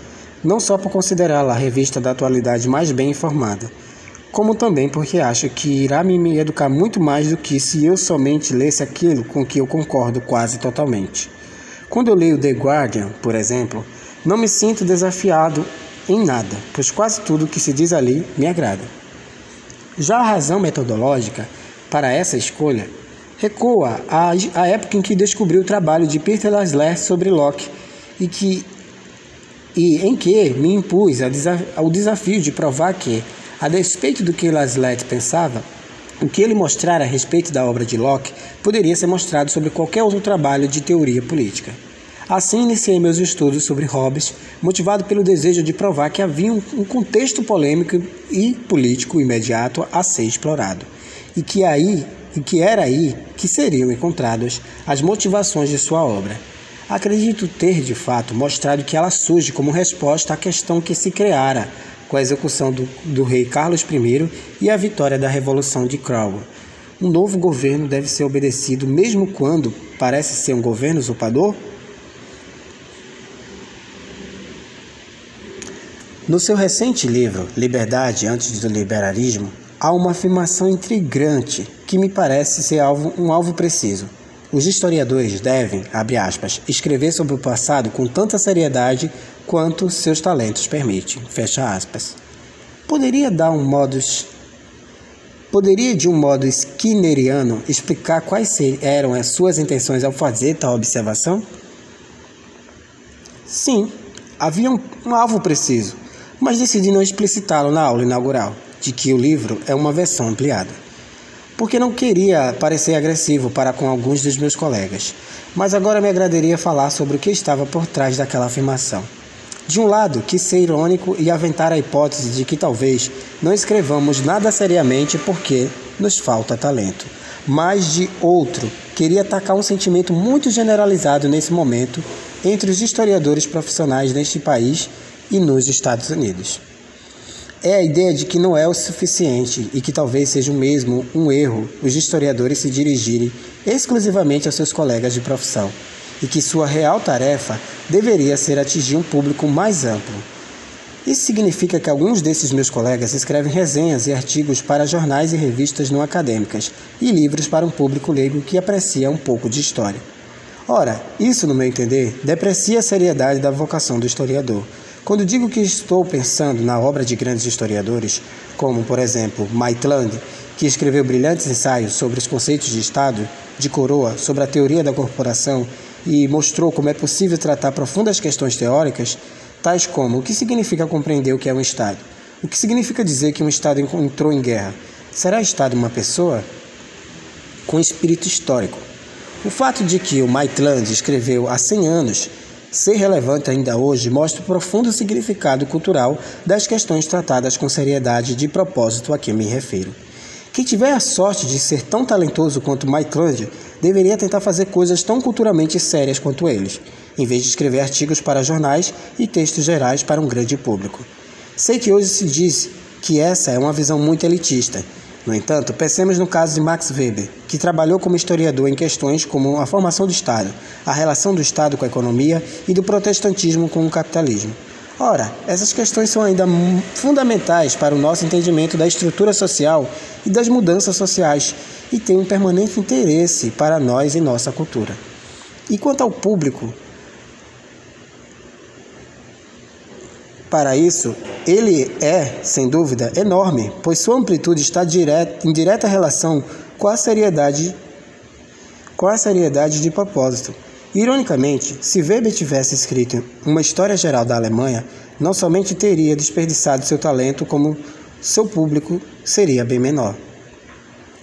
A: não só por considerá-la a revista da atualidade mais bem informada, como também porque acho que irá me educar muito mais do que se eu somente lesse aquilo com que eu concordo quase totalmente. Quando eu leio The Guardian, por exemplo, não me sinto desafiado em nada, pois quase tudo que se diz ali me agrada. Já a razão metodológica para essa escolha recoa à, época em que descobri o trabalho de Peter Laszlo sobre Locke e, que, e em que me impus ao desafio de provar que, a despeito do que Laszlo pensava, o que ele mostrara a respeito da obra de Locke poderia ser mostrado sobre qualquer outro trabalho de teoria política. Assim, iniciei meus estudos sobre Hobbes, motivado pelo desejo de provar que havia um contexto polêmico e político imediato a ser explorado, e que aí e que era aí que seriam encontradas as motivações de sua obra. Acredito ter, de fato, mostrado que ela surge como resposta à questão que se criara com a execução do, do rei Carlos I e a vitória da Revolução de Cromwell. Um novo governo deve ser obedecido mesmo quando parece ser um governo usurpador? No seu recente livro Liberdade antes do Liberalismo, há uma afirmação intrigante que me parece ser alvo, um alvo preciso. Os historiadores devem, abre aspas, escrever sobre o passado com tanta seriedade quanto seus talentos permitem, fecha aspas. Poderia dar um modus Poderia, de um modo skinneriano, explicar quais eram as suas intenções ao fazer tal observação? Sim, havia um, um alvo preciso, mas decidi não explicitá-lo na aula inaugural, de que o livro é uma versão ampliada. Porque não queria parecer agressivo para com alguns dos meus colegas, mas agora me agradaria falar sobre o que estava por trás daquela afirmação. De um lado, quis ser irônico e aventar a hipótese de que talvez não escrevamos nada seriamente porque nos falta talento. Mas de outro, queria atacar um sentimento muito generalizado nesse momento entre os historiadores profissionais neste país e nos Estados Unidos. É a ideia de que não é o suficiente e que talvez seja mesmo um erro os historiadores se dirigirem exclusivamente aos seus colegas de profissão e que sua real tarefa deveria ser atingir um público mais amplo. Isso significa que alguns desses meus colegas escrevem resenhas e artigos para jornais e revistas não acadêmicas e livros para um público leigo que aprecia um pouco de história. Ora, isso, no meu entender, deprecia a seriedade da vocação do historiador quando digo que estou pensando na obra de grandes historiadores, como, por exemplo, Maitland, que escreveu brilhantes ensaios sobre os conceitos de Estado, de coroa, sobre a teoria da corporação e mostrou como é possível tratar profundas questões teóricas, tais como o que significa compreender o que é um Estado, o que significa dizer que um Estado entrou em guerra, será Estado uma pessoa? Com espírito histórico. O fato de que o Maitland escreveu há 100 anos ser relevante ainda hoje mostra o profundo significado cultural das questões tratadas com seriedade de propósito a que me refiro. Quem tiver a sorte de ser tão talentoso quanto Mike Lund deveria tentar fazer coisas tão culturalmente sérias quanto eles, em vez de escrever artigos para jornais e textos gerais para um grande público. Sei que hoje se diz que essa é uma visão muito elitista, no entanto, pensemos no caso de Max Weber, que trabalhou como historiador em questões como a formação do Estado, a relação do Estado com a economia e do protestantismo com o capitalismo. Ora, essas questões são ainda fundamentais para o nosso entendimento da estrutura social e das mudanças sociais e têm um permanente interesse para nós e nossa cultura. E quanto ao público, Para isso, ele é, sem dúvida, enorme, pois sua amplitude está direta, em direta relação com a seriedade com a seriedade de propósito. Ironicamente, se Weber tivesse escrito uma história geral da Alemanha, não somente teria desperdiçado seu talento, como seu público seria bem menor.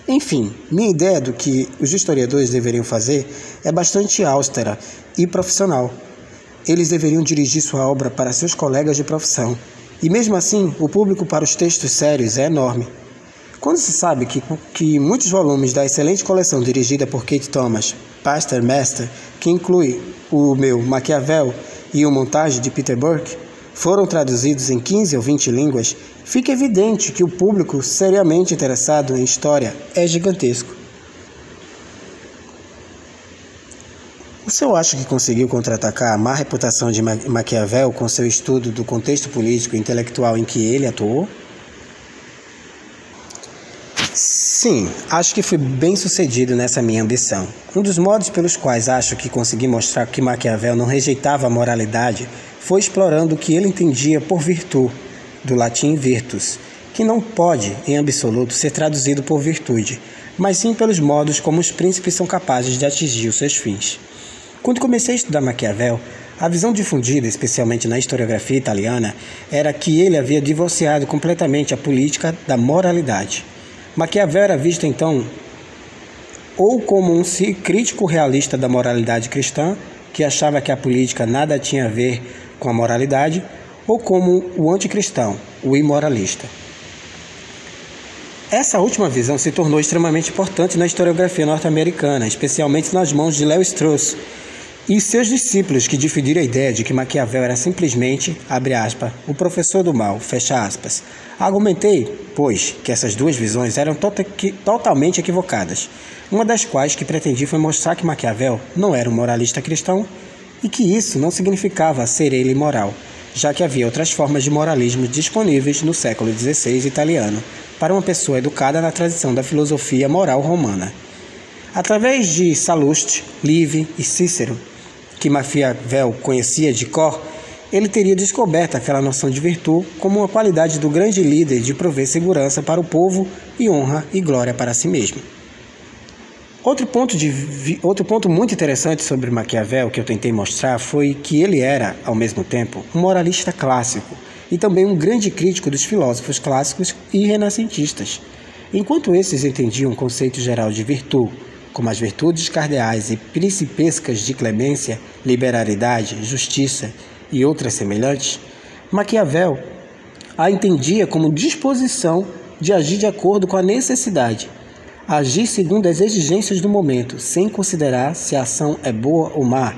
A: Enfim, minha ideia do que os historiadores deveriam fazer é bastante austera e profissional. Eles deveriam dirigir sua obra para seus colegas de profissão. E mesmo assim, o público para os textos sérios é enorme. Quando se sabe que, que muitos volumes da excelente coleção dirigida por Kate Thomas, Pastor Master, que inclui o meu Maquiavel e o Montagem de Peter Burke, foram traduzidos em 15 ou 20 línguas, fica evidente que o público seriamente interessado em história é gigantesco. O senhor acha que conseguiu contra-atacar a má reputação de Maquiavel com seu estudo do contexto político e intelectual em que ele atuou? Sim, acho que fui bem sucedido nessa minha ambição. Um dos modos pelos quais acho que consegui mostrar que Maquiavel não rejeitava a moralidade foi explorando o que ele entendia por virtude, do latim virtus, que não pode, em absoluto, ser traduzido por virtude, mas sim pelos modos como os príncipes são capazes de atingir os seus fins. Quando comecei a estudar Maquiavel, a visão difundida, especialmente na historiografia italiana, era que ele havia divorciado completamente a política da moralidade. Maquiavel era visto então ou como um crítico realista da moralidade cristã, que achava que a política nada tinha a ver com a moralidade, ou como o anticristão, o imoralista. Essa última visão se tornou extremamente importante na historiografia norte-americana, especialmente nas mãos de Leo Strauss, e seus discípulos que difundiram a ideia de que Maquiavel era simplesmente, abre aspas, o professor do mal, fecha aspas. Argumentei, pois, que essas duas visões eram tota totalmente equivocadas, uma das quais que pretendi foi mostrar que Maquiavel não era um moralista cristão e que isso não significava ser ele moral, já que havia outras formas de moralismo disponíveis no século XVI italiano para uma pessoa educada na tradição da filosofia moral romana. Através de Salluste, Livy e Cícero, que Maquiavel conhecia de cor, ele teria descoberto aquela noção de virtude como uma qualidade do grande líder de prover segurança para o povo e honra e glória para si mesmo. Outro ponto, de, outro ponto muito interessante sobre Maquiavel que eu tentei mostrar foi que ele era, ao mesmo tempo, um moralista clássico e também um grande crítico dos filósofos clássicos e renascentistas. Enquanto esses entendiam o conceito geral de virtude como as virtudes cardeais e principescas de clemência, liberalidade, justiça e outras semelhantes, Maquiavel a entendia como disposição de agir de acordo com a necessidade, agir segundo as exigências do momento, sem considerar se a ação é boa ou má.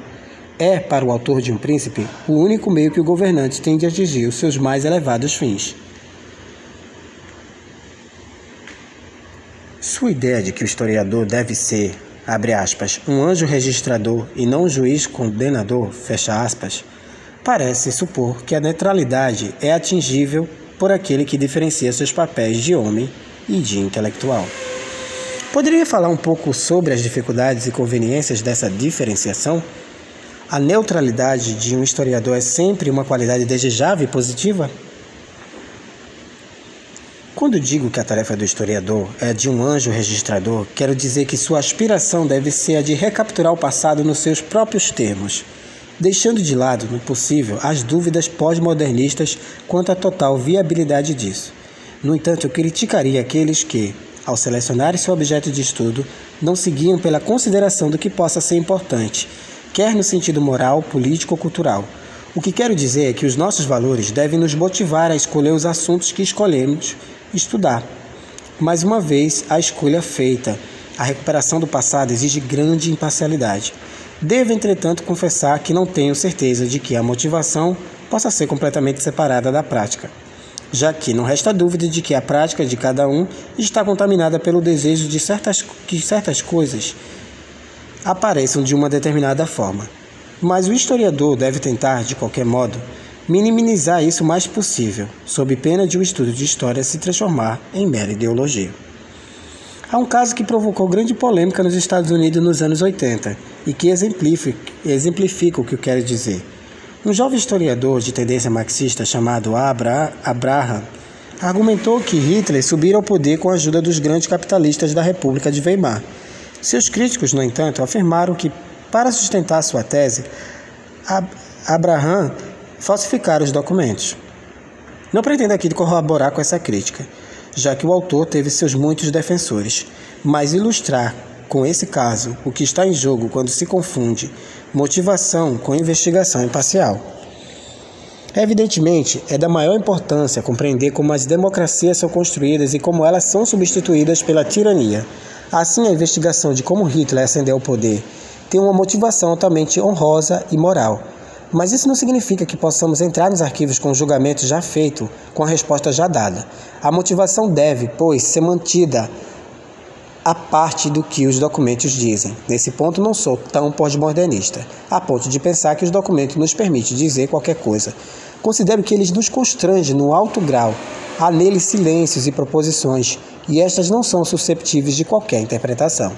A: É, para o autor de Um Príncipe, o único meio que o governante tem de atingir os seus mais elevados fins. Sua ideia de que o historiador deve ser, abre aspas, um anjo registrador e não um juiz condenador, fecha aspas, parece supor que a neutralidade é atingível por aquele que diferencia seus papéis de homem e de intelectual. Poderia falar um pouco sobre as dificuldades e conveniências dessa diferenciação? A neutralidade de um historiador é sempre uma qualidade desejável e positiva? Quando digo que a tarefa do historiador é de um anjo registrador, quero dizer que sua aspiração deve ser a de recapturar o passado nos seus próprios termos, deixando de lado, no possível, as dúvidas pós-modernistas quanto à total viabilidade disso. No entanto, eu criticaria aqueles que, ao selecionarem seu objeto de estudo, não seguiam pela consideração do que possa ser importante, quer no sentido moral, político ou cultural. O que quero dizer é que os nossos valores devem nos motivar a escolher os assuntos que escolhemos estudar. Mais uma vez, a escolha feita. A recuperação do passado exige grande imparcialidade. Devo, entretanto, confessar que não tenho certeza de que a motivação possa ser completamente separada da prática, já que não resta dúvida de que a prática de cada um está contaminada pelo desejo de certas, que certas coisas apareçam de uma determinada forma. Mas o historiador deve tentar, de qualquer modo, minimizar isso o mais possível, sob pena de o um estudo de história se transformar em mera ideologia. Há um caso que provocou grande polêmica nos Estados Unidos nos anos 80 e que exemplifica, o que eu quero dizer. Um jovem historiador de tendência marxista chamado Abra, Abraham argumentou que Hitler subira ao poder com a ajuda dos grandes capitalistas da República de Weimar. Seus críticos, no entanto, afirmaram que, para sustentar sua tese, Abraham falsificar os documentos. Não pretendo aqui corroborar com essa crítica, já que o autor teve seus muitos defensores, mas ilustrar com esse caso o que está em jogo quando se confunde motivação com investigação imparcial. Evidentemente, é da maior importância compreender como as democracias são construídas e como elas são substituídas pela tirania. Assim, a investigação de como Hitler ascendeu ao poder tem uma motivação altamente honrosa e moral. Mas isso não significa que possamos entrar nos arquivos com o julgamento já feito, com a resposta já dada. A motivação deve, pois, ser mantida a parte do que os documentos dizem. Nesse ponto, não sou tão pós-modernista, a ponto de pensar que os documentos nos permitem dizer qualquer coisa. Considero que eles nos constrangem no alto grau. Há neles silêncios e proposições, e estas não são susceptíveis de qualquer interpretação.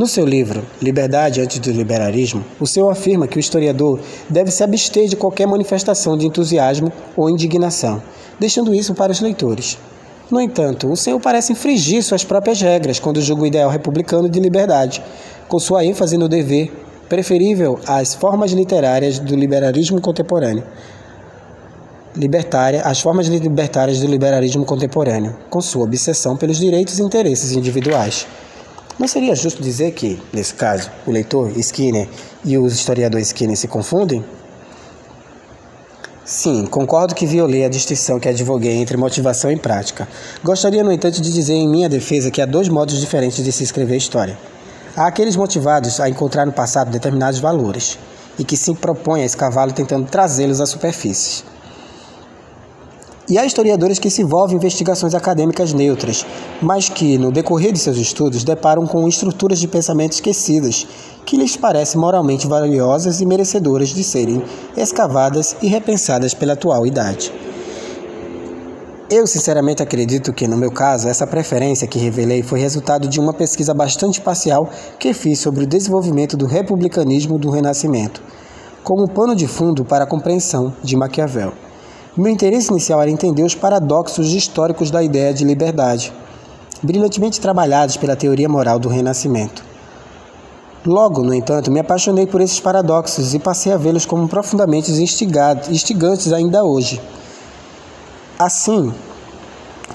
A: No seu livro Liberdade antes do Liberalismo, o senhor afirma que o historiador deve se abster de qualquer manifestação de entusiasmo ou indignação deixando isso para os leitores. No entanto, o Senhor parece infringir suas próprias regras quando julga o ideal republicano de liberdade, com sua ênfase no dever, preferível às formas literárias do liberalismo contemporâneo. Libertária, as formas libertárias do liberalismo contemporâneo, com sua obsessão pelos direitos e interesses individuais. Não seria justo dizer que, nesse caso, o leitor Skinner e o historiador Skinner se confundem? Sim, concordo que violei a distinção que advoguei entre motivação e prática. Gostaria, no entanto, de dizer em minha defesa que há dois modos diferentes de se escrever história. Há aqueles motivados a encontrar no passado determinados valores e que se propõem a escavá-lo tentando trazê-los à superfície. E há historiadores que se envolvem em investigações acadêmicas neutras, mas que, no decorrer de seus estudos, deparam com estruturas de pensamento esquecidas, que lhes parecem moralmente valiosas e merecedoras de serem escavadas e repensadas pela atual idade. Eu sinceramente acredito que, no meu caso, essa preferência que revelei foi resultado de uma pesquisa bastante parcial que fiz sobre o desenvolvimento do republicanismo do Renascimento, como pano de fundo para a compreensão de Maquiavel. Meu interesse inicial era entender os paradoxos históricos da ideia de liberdade, brilhantemente trabalhados pela teoria moral do Renascimento. Logo, no entanto, me apaixonei por esses paradoxos e passei a vê-los como profundamente instigantes ainda hoje. Assim,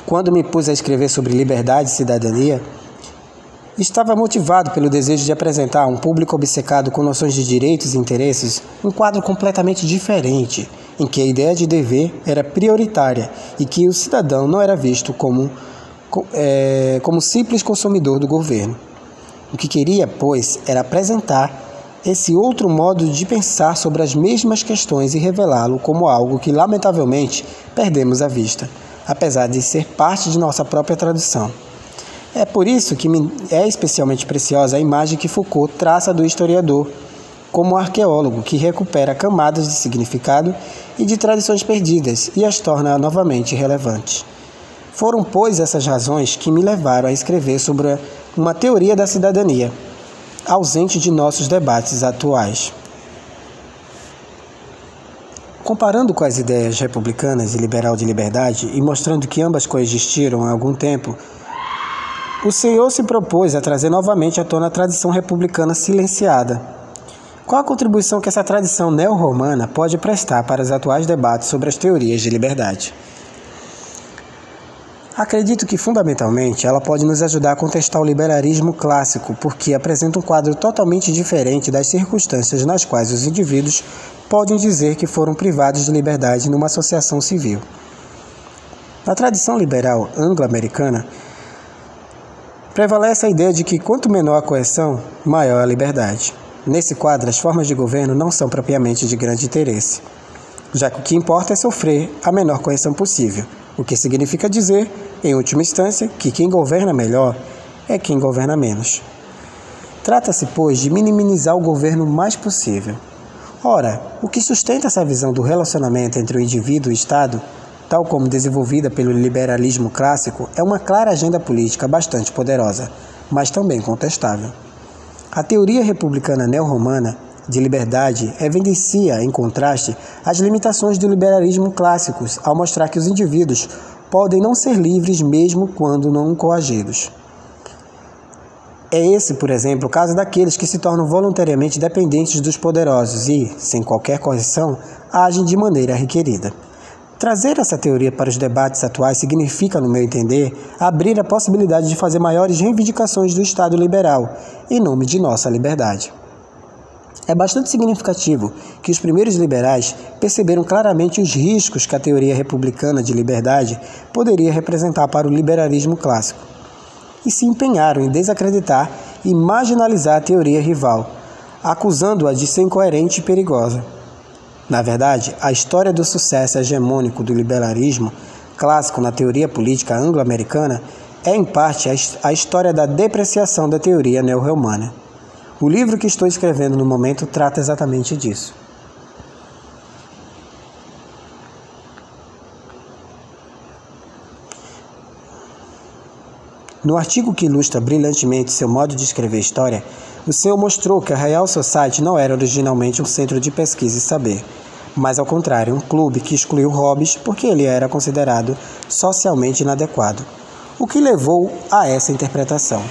A: quando me pus a escrever sobre liberdade e cidadania, estava motivado pelo desejo de apresentar a um público obcecado com noções de direitos e interesses um quadro completamente diferente em que a ideia de dever era prioritária e que o cidadão não era visto como, é, como simples consumidor do governo. O que queria, pois, era apresentar esse outro modo de pensar sobre as mesmas questões e revelá-lo como algo que, lamentavelmente, perdemos à vista, apesar de ser parte de nossa própria tradição. É por isso que é especialmente preciosa a imagem que Foucault traça do historiador como arqueólogo que recupera camadas de significado e de tradições perdidas e as torna novamente relevantes. Foram, pois, essas razões que me levaram a escrever sobre uma teoria da cidadania, ausente de nossos debates atuais. Comparando com as ideias republicanas e liberal de liberdade e mostrando que ambas coexistiram há algum tempo, o Senhor se propôs a trazer novamente à tona a tradição republicana silenciada qual a contribuição que essa tradição neo-romana pode prestar para os atuais debates sobre as teorias de liberdade? Acredito que, fundamentalmente, ela pode nos ajudar a contestar o liberalismo clássico, porque apresenta um quadro totalmente diferente das circunstâncias nas quais os indivíduos podem dizer que foram privados de liberdade numa associação civil. Na tradição liberal anglo-americana, prevalece a ideia de que quanto menor a coerção, maior a liberdade. Nesse quadro, as formas de governo não são propriamente de grande interesse, já que o que importa é sofrer a menor correção possível, o que significa dizer, em última instância, que quem governa melhor é quem governa menos. Trata-se, pois, de minimizar o governo o mais possível. Ora, o que sustenta essa visão do relacionamento entre o indivíduo e o Estado, tal como desenvolvida pelo liberalismo clássico, é uma clara agenda política bastante poderosa, mas também contestável. A teoria republicana neo-romana de liberdade evidencia, em contraste, as limitações do liberalismo clássicos ao mostrar que os indivíduos podem não ser livres mesmo quando não coagidos. É esse, por exemplo, o caso daqueles que se tornam voluntariamente dependentes dos poderosos e, sem qualquer correção, agem de maneira requerida. Trazer essa teoria para os debates atuais significa, no meu entender, abrir a possibilidade de fazer maiores reivindicações do Estado liberal, em nome de nossa liberdade. É bastante significativo que os primeiros liberais perceberam claramente os riscos que a teoria republicana de liberdade poderia representar para o liberalismo clássico, e se empenharam em desacreditar e marginalizar a teoria rival, acusando-a de ser incoerente e perigosa. Na verdade, a história do sucesso hegemônico do liberalismo clássico na teoria política anglo-americana é, em parte, a história da depreciação da teoria neo-romana. O livro que estou escrevendo no momento trata exatamente disso. No artigo que ilustra brilhantemente seu modo de escrever história, o senhor mostrou que a Real Society não era originalmente um centro de pesquisa e saber, mas ao contrário, um clube que excluiu Hobbes porque ele era considerado socialmente inadequado, o que levou a essa interpretação.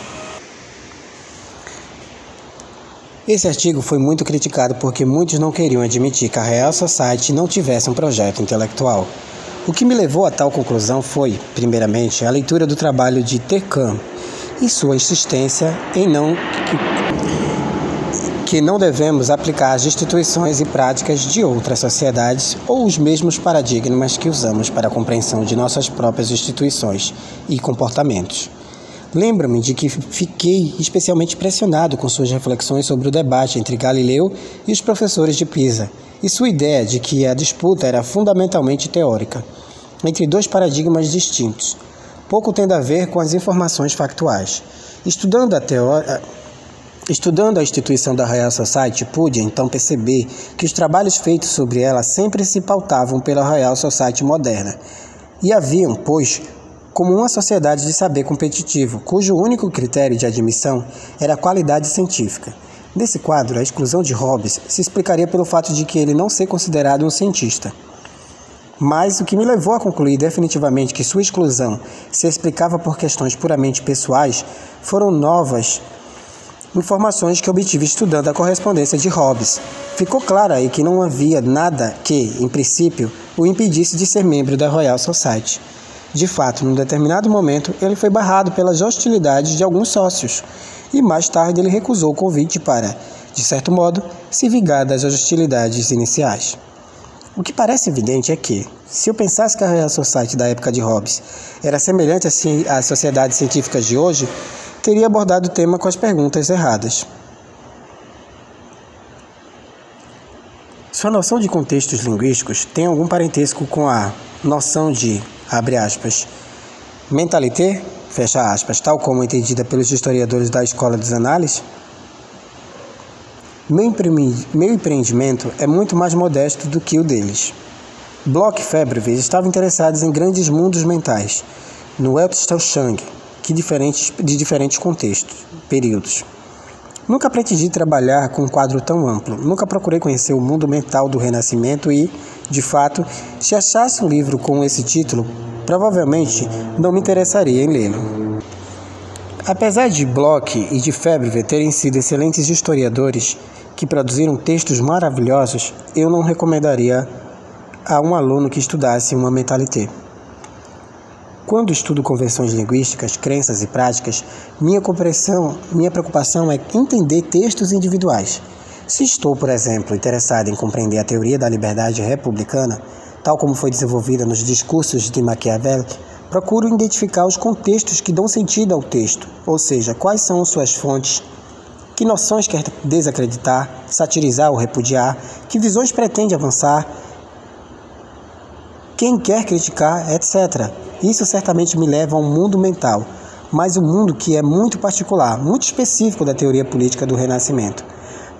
A: Esse artigo foi muito criticado porque muitos não queriam admitir que a Real Society não tivesse um projeto intelectual. O que me levou a tal conclusão foi, primeiramente, a leitura do trabalho de Tercan e sua insistência em não que não devemos aplicar as instituições e práticas de outras sociedades ou os mesmos paradigmas que usamos para a compreensão de nossas próprias instituições e comportamentos. Lembro-me de que fiquei especialmente impressionado com suas reflexões sobre o debate entre Galileu e os professores de Pisa, e sua ideia de que a disputa era fundamentalmente teórica, entre dois paradigmas distintos, pouco tendo a ver com as informações factuais. Estudando a teoria. Estudando a instituição da Royal Society, pude então perceber que os trabalhos feitos sobre ela sempre se pautavam pela Royal Society moderna e haviam, pois, como uma sociedade de saber competitivo, cujo único critério de admissão era a qualidade científica. Nesse quadro, a exclusão de Hobbes se explicaria pelo fato de que ele não ser considerado um cientista. Mas o que me levou a concluir definitivamente que sua exclusão se explicava por questões puramente pessoais foram novas informações que obtive estudando a correspondência de Hobbes. Ficou claro aí que não havia nada que, em princípio, o impedisse de ser membro da Royal Society. De fato, num determinado momento, ele foi barrado pelas hostilidades de alguns sócios, e mais tarde ele recusou o convite para, de certo modo, se vingar das hostilidades iniciais. O que parece evidente é que, se eu pensasse que a Royal Society da época de Hobbes era semelhante às sociedades científicas de hoje, teria abordado o tema com as perguntas erradas. Sua noção de contextos linguísticos tem algum parentesco com a noção de abre aspas, mentalité, fecha aspas, tal como entendida pelos historiadores da Escola dos Análises? Meu empreendimento é muito mais modesto do que o deles. Bloch e Febrevis estavam interessados em grandes mundos mentais, no Weltanschauung, que diferentes, de diferentes contextos, períodos. Nunca pretendi trabalhar com um quadro tão amplo, nunca procurei conhecer o mundo mental do Renascimento e, de fato, se achasse um livro com esse título, provavelmente não me interessaria em lê-lo. Apesar de Bloch e de Febvre terem sido excelentes historiadores que produziram textos maravilhosos, eu não recomendaria a um aluno que estudasse uma mentalité. Quando estudo convenções linguísticas, crenças e práticas, minha compreensão, minha preocupação é entender textos individuais. Se estou, por exemplo, interessado em compreender a teoria da liberdade republicana, tal como foi desenvolvida nos discursos de Maquiavel, procuro identificar os contextos que dão sentido ao texto, ou seja, quais são suas fontes, que noções quer desacreditar, satirizar ou repudiar, que visões pretende avançar, quem quer criticar, etc. Isso certamente me leva a um mundo mental, mas um mundo que é muito particular, muito específico da teoria política do Renascimento.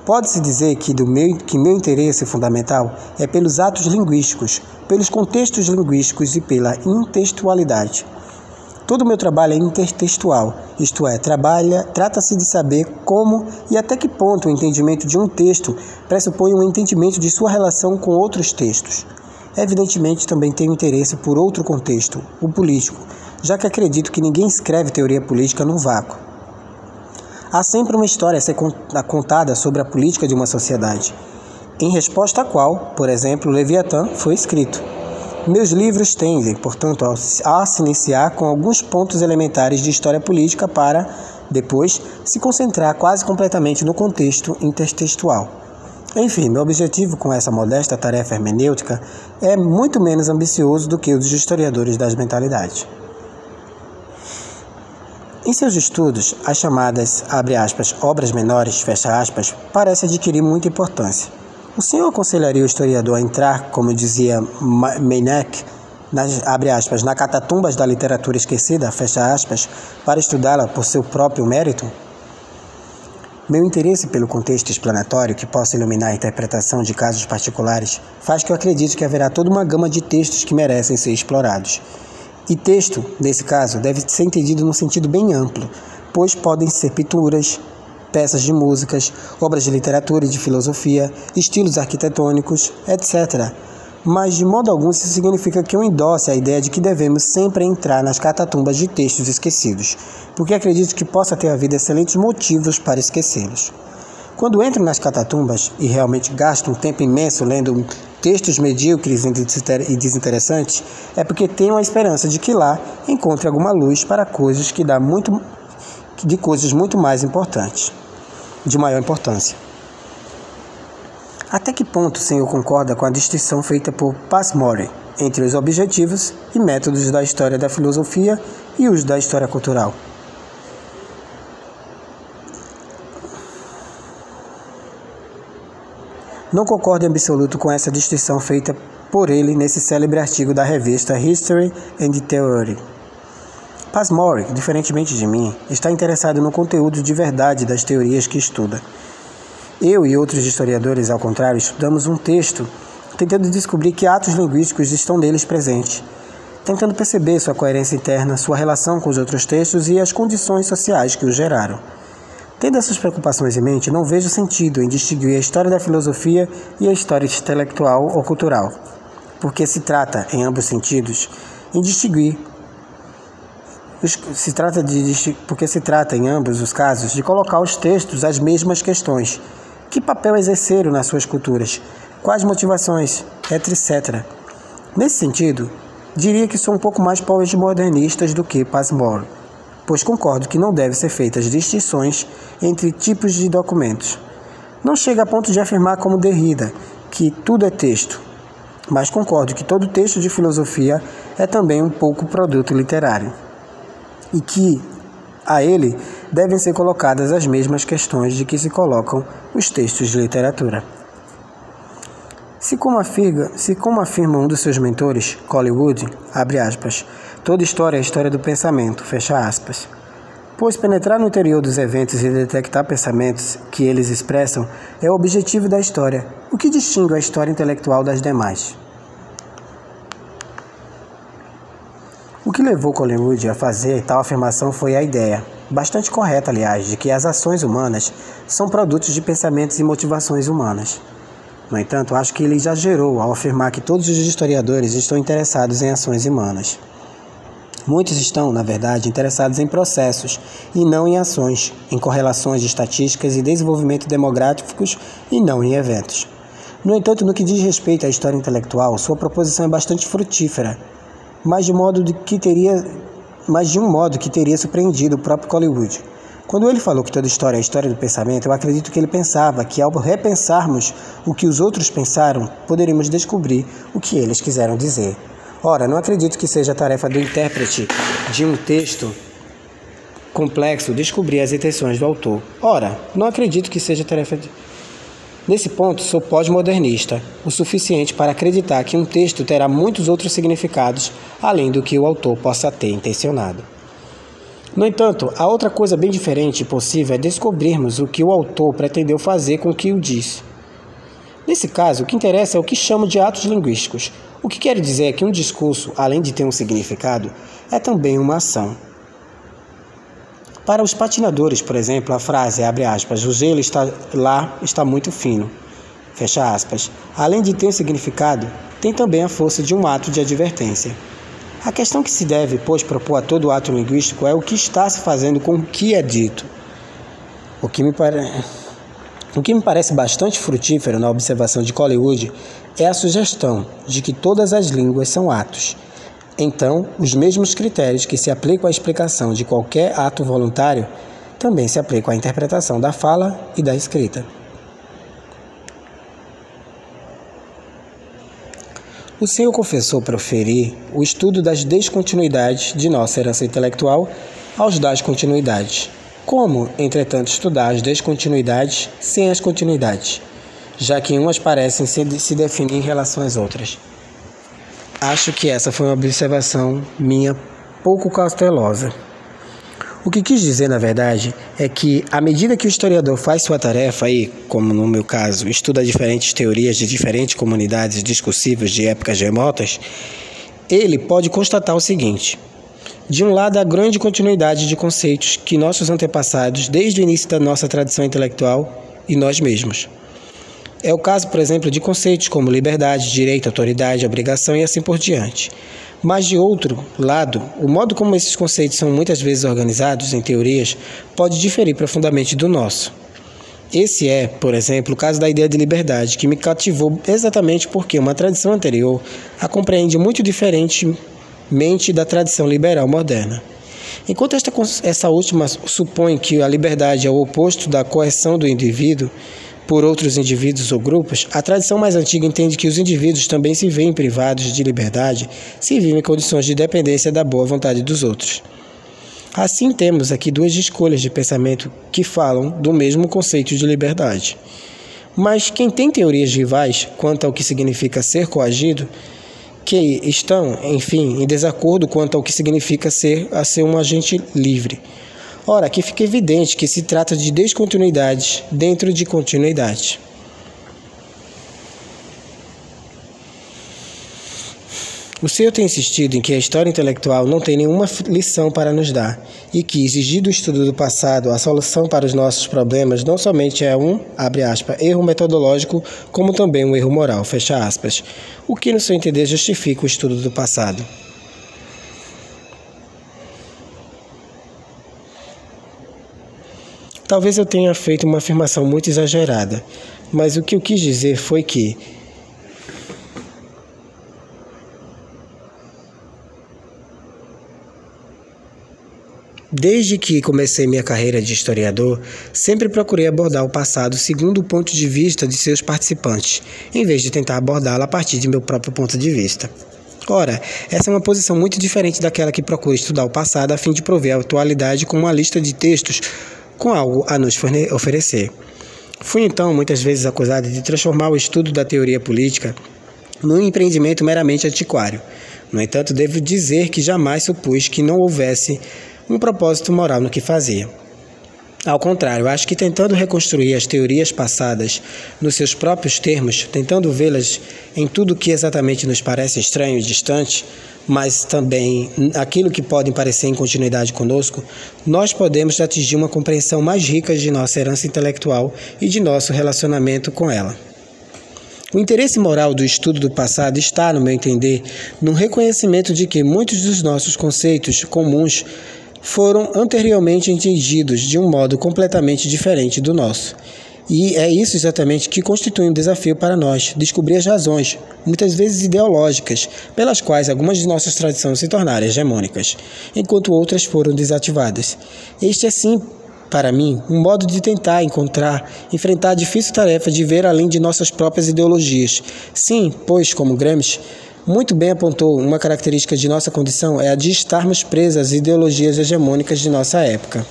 A: Pode-se dizer que, do meu, que meu interesse fundamental é pelos atos linguísticos, pelos contextos linguísticos e pela intextualidade. Todo o meu trabalho é intertextual, isto é, trabalha, trata-se de saber como e até que ponto o entendimento de um texto pressupõe um entendimento de sua relação com outros textos. Evidentemente, também tenho interesse por outro contexto, o político, já que acredito que ninguém escreve teoria política num vácuo. Há sempre uma história a ser contada sobre a política de uma sociedade, em resposta à qual, por exemplo, Leviatã foi escrito. Meus livros tendem, portanto, a se iniciar com alguns pontos elementares de história política para, depois, se concentrar quase completamente no contexto intertextual. Enfim, meu objetivo com essa modesta tarefa hermenêutica é muito menos ambicioso do que o dos historiadores das mentalidades. Em seus estudos, as chamadas, aspas, obras menores, fecha aspas, parecem adquirir muita importância. O senhor aconselharia o historiador a entrar, como dizia Meineck, nas, aspas, na catatumbas da literatura esquecida, fecha aspas, para estudá-la por seu próprio mérito? Meu interesse pelo contexto explanatório que possa iluminar a interpretação de casos particulares faz que eu acredite que haverá toda uma gama de textos que merecem ser explorados e texto, nesse caso, deve ser entendido num sentido bem amplo, pois podem ser pinturas, peças de músicas, obras de literatura e de filosofia, estilos arquitetônicos, etc. Mas de modo algum isso significa que eu endosse a ideia de que devemos sempre entrar nas catatumbas de textos esquecidos, porque acredito que possa ter havido excelentes motivos para esquecê-los. Quando entro nas catatumbas e realmente gasto um tempo imenso lendo textos medíocres e desinteressantes, é porque tenho a esperança de que lá encontre alguma luz para coisas que dá muito de coisas muito mais importantes, de maior importância. Até que ponto o senhor concorda com a distinção feita por Passmore entre os objetivos e métodos da história da filosofia e os da história cultural? Não concordo em absoluto com essa distinção feita por ele nesse célebre artigo da revista History and Theory. Passmore, diferentemente de mim, está interessado no conteúdo de verdade das teorias que estuda. Eu e outros historiadores, ao contrário, estudamos um texto tentando descobrir que atos linguísticos estão neles presentes, tentando perceber sua coerência interna, sua relação com os outros textos e as condições sociais que os geraram. Tendo essas preocupações em mente, não vejo sentido em distinguir a história da filosofia e a história intelectual ou cultural, porque se trata, em ambos sentidos, em distinguir se trata de porque se trata em ambos os casos de colocar os textos as mesmas questões. Que papel exerceram nas suas culturas? Quais motivações? Etc. Nesse sentido, diria que sou um pouco mais pós-modernistas do que Passmore pois concordo que não deve ser feitas distinções entre tipos de documentos. Não chega a ponto de afirmar como Derrida que tudo é texto, mas concordo que todo texto de filosofia é também um pouco produto literário e que a ele devem ser colocadas as mesmas questões de que se colocam os textos de literatura. Se como afirma, se como afirma um dos seus mentores, Collingwood, abre aspas, Toda história é história do pensamento, fecha aspas. Pois penetrar no interior dos eventos e detectar pensamentos que eles expressam é o objetivo da história, o que distingue a história intelectual das demais. O que levou Collingwood a fazer tal afirmação foi a ideia, bastante correta aliás, de que as ações humanas são produtos de pensamentos e motivações humanas. No entanto, acho que ele exagerou ao afirmar que todos os historiadores estão interessados em ações humanas. Muitos estão, na verdade, interessados em processos e não em ações, em correlações estatísticas e desenvolvimento demográficos e não em eventos. No entanto, no que diz respeito à história intelectual, sua proposição é bastante frutífera, mas de, modo de que teria, mas de um modo que teria surpreendido o próprio Hollywood. Quando ele falou que toda história é a história do pensamento, eu acredito que ele pensava que ao repensarmos o que os outros pensaram, poderíamos descobrir o que eles quiseram dizer. Ora, não acredito que seja tarefa do intérprete de um texto complexo descobrir as intenções do autor. Ora, não acredito que seja tarefa de... Nesse ponto, sou pós-modernista, o suficiente para acreditar que um texto terá muitos outros significados além do que o autor possa ter intencionado. No entanto, a outra coisa bem diferente e possível é descobrirmos o que o autor pretendeu fazer com o que o disse. Nesse caso, o que interessa é o que chamo de atos linguísticos, o que quero dizer é que um discurso, além de ter um significado, é também uma ação. Para os patinadores, por exemplo, a frase abre aspas, o gelo está lá está muito fino. Fecha aspas. Além de ter significado, tem também a força de um ato de advertência. A questão que se deve, pois, propor a todo ato linguístico é o que está se fazendo com o que é dito. O que me parece O que me parece bastante frutífero na observação de Collingwood é a sugestão de que todas as línguas são atos. Então, os mesmos critérios que se aplicam à explicação de qualquer ato voluntário também se aplicam à interpretação da fala e da escrita. O Senhor confessou proferir o estudo das descontinuidades de nossa herança intelectual aos das continuidades. Como, entretanto, estudar as descontinuidades sem as continuidades, já que umas parecem se definir em relação às outras? Acho que essa foi uma observação minha pouco cautelosa. O que quis dizer, na verdade, é que à medida que o historiador faz sua tarefa e, como no meu caso, estuda diferentes teorias de diferentes comunidades discursivas de épocas remotas, ele pode constatar o seguinte: de um lado, a grande continuidade de conceitos que nossos antepassados, desde o início da nossa tradição intelectual, e nós mesmos. É o caso, por exemplo, de conceitos como liberdade, direito, autoridade, obrigação e assim por diante. Mas, de outro lado, o modo como esses conceitos são muitas vezes organizados em teorias pode diferir profundamente do nosso. Esse é, por exemplo, o caso da ideia de liberdade, que me cativou exatamente porque uma tradição anterior a compreende muito diferente mente da tradição liberal moderna. Enquanto esta, essa última supõe que a liberdade é o oposto da coerção do indivíduo por outros indivíduos ou grupos, a tradição mais antiga entende que os indivíduos também se veem privados de liberdade se vivem em condições de dependência da boa vontade dos outros. Assim, temos aqui duas escolhas de pensamento que falam do mesmo conceito de liberdade. Mas quem tem teorias rivais quanto ao que significa ser coagido que estão, enfim, em desacordo quanto ao que significa ser a ser um agente livre. Ora, aqui fica evidente que se trata de descontinuidades dentro de continuidade. O senhor tem insistido em que a história intelectual não tem nenhuma lição para nos dar e que exigir do estudo do passado a solução para os nossos problemas não somente é um, aspas, erro metodológico, como também um erro moral, o que no seu entender justifica o estudo do passado. Talvez eu tenha feito uma afirmação muito exagerada, mas o que eu quis dizer foi que Desde que comecei minha carreira de historiador, sempre procurei abordar o passado segundo o ponto de vista de seus participantes, em vez de tentar abordá-lo a partir de meu próprio ponto de vista. Ora, essa é uma posição muito diferente daquela que procura estudar o passado a fim de prover a atualidade com uma lista de textos com algo a nos oferecer. Fui então muitas vezes acusado de transformar o estudo da teoria política num empreendimento meramente antiquário. No entanto, devo dizer que jamais supus que não houvesse um propósito moral no que fazia. Ao contrário, acho que tentando reconstruir as teorias passadas nos seus próprios termos, tentando vê-las em tudo que exatamente nos parece estranho e distante, mas também aquilo que podem parecer em continuidade conosco, nós podemos atingir uma compreensão mais rica de nossa herança intelectual e de nosso relacionamento com ela. O interesse moral do estudo do passado está, no meu entender, no reconhecimento de que muitos dos nossos conceitos comuns foram anteriormente entendidos de um modo completamente diferente do nosso. E é isso exatamente que constitui um desafio para nós, descobrir as razões, muitas vezes ideológicas, pelas quais algumas de nossas tradições se tornaram hegemônicas, enquanto outras foram desativadas. Este é sim, para mim, um modo de tentar encontrar, enfrentar a difícil tarefa de ver além de nossas próprias ideologias. Sim, pois, como Gramsci, muito bem apontou, uma característica de nossa condição é a de estarmos presos às ideologias hegemônicas de nossa época.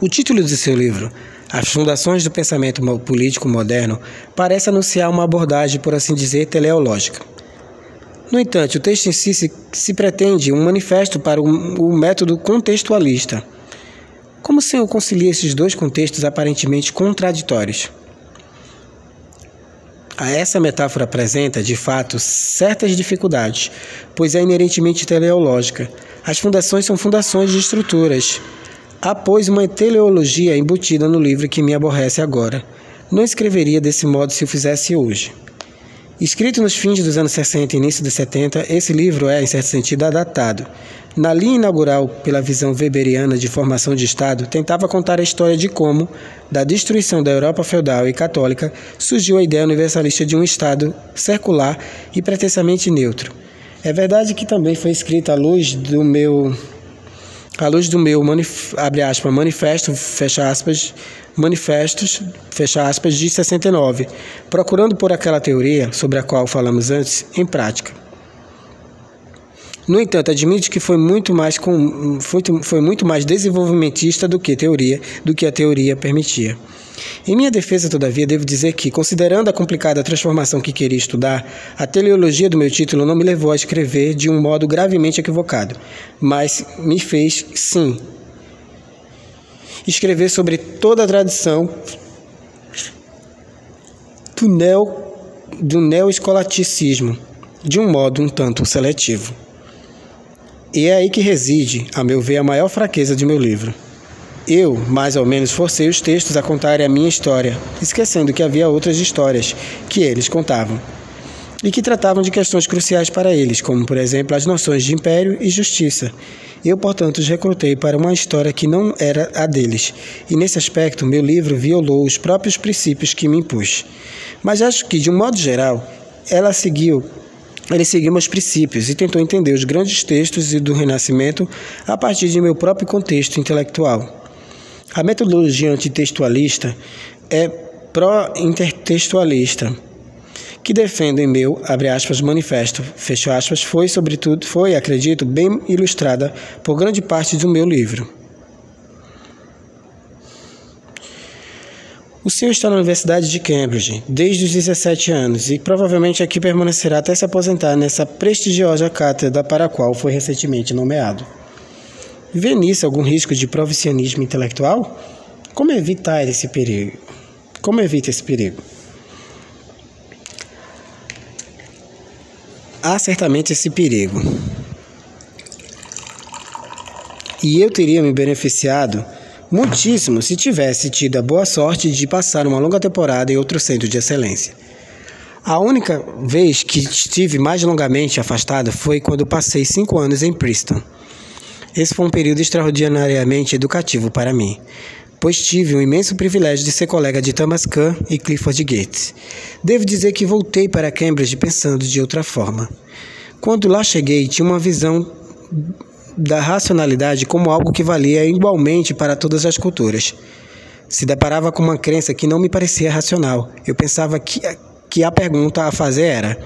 A: O título de seu livro, As Fundações do Pensamento Político Moderno, parece anunciar uma abordagem, por assim dizer, teleológica. No entanto, o texto em si se, se pretende um manifesto para o, método contextualista como Senhor concilia esses dois contextos aparentemente contraditórios? Essa metáfora apresenta, de fato, certas dificuldades, pois é inerentemente teleológica. As fundações são fundações de estruturas. Há, pois, uma teleologia embutida no livro que me aborrece agora. Não escreveria desse modo se o fizesse hoje. Escrito nos fins dos anos 60 e início dos 70, esse livro é, em certo sentido, adaptado. Na linha inaugural, pela visão weberiana de formação de Estado, tentava contar a história de como, da destruição da Europa feudal e católica, surgiu a ideia universalista de um Estado secular e pretensamente neutro. É verdade que também foi escrita à luz do meu à luz do meu abre aspas, manifesto, fecha aspas, manifestos, fecha aspas, de 69, procurando por aquela teoria sobre a qual falamos antes em prática. No entanto, admite que foi muito mais com, foi, foi muito mais desenvolvimentista do que teoria, do que a teoria permitia. Em minha defesa, todavia, devo dizer que, considerando a complicada transformação que queria estudar, a teleologia do meu título não me levou a escrever de um modo gravemente equivocado, mas me fez, sim, escrever sobre toda a tradição do, neo, do neoescolaticismo, de um modo um tanto seletivo. E é aí que reside, a meu ver, a maior fraqueza de meu livro. Eu, mais ou menos, forcei os textos a contarem a minha história, esquecendo que havia outras histórias que eles contavam e que tratavam de questões cruciais para eles, como, por exemplo, as noções de império e justiça. Eu, portanto, os recrutei para uma história que não era a deles, e nesse aspecto, meu livro violou os próprios princípios que me impus. Mas acho que, de um modo geral, ela seguiu ele seguiu meus princípios e tentou entender os grandes textos do Renascimento a partir de meu próprio contexto intelectual. A metodologia antitextualista é pró-intertextualista, que defendo em meu, abre aspas, manifesto, fecho aspas, foi, sobretudo, foi, acredito, bem ilustrada por grande parte do meu livro. O senhor está na Universidade de Cambridge desde os 17 anos e provavelmente aqui permanecerá até se aposentar nessa prestigiosa cátedra para a qual foi recentemente nomeado. Vê nisso algum risco de provincianismo intelectual? Como evitar esse perigo? Como evita esse perigo? Há certamente esse perigo. E eu teria me beneficiado muitíssimo se tivesse tido a boa sorte de passar uma longa temporada em outro centro de excelência. A única vez que estive mais longamente afastado foi quando passei cinco anos em Princeton. Esse foi um período extraordinariamente educativo para mim, pois tive o imenso privilégio de ser colega de Thomas Kuhn e Clifford Gates. Devo dizer que voltei para Cambridge pensando de outra forma. Quando lá cheguei, tinha uma visão da racionalidade como algo que valia igualmente para todas as culturas. Se deparava com uma crença que não me parecia racional. Eu pensava que, que a pergunta a fazer era: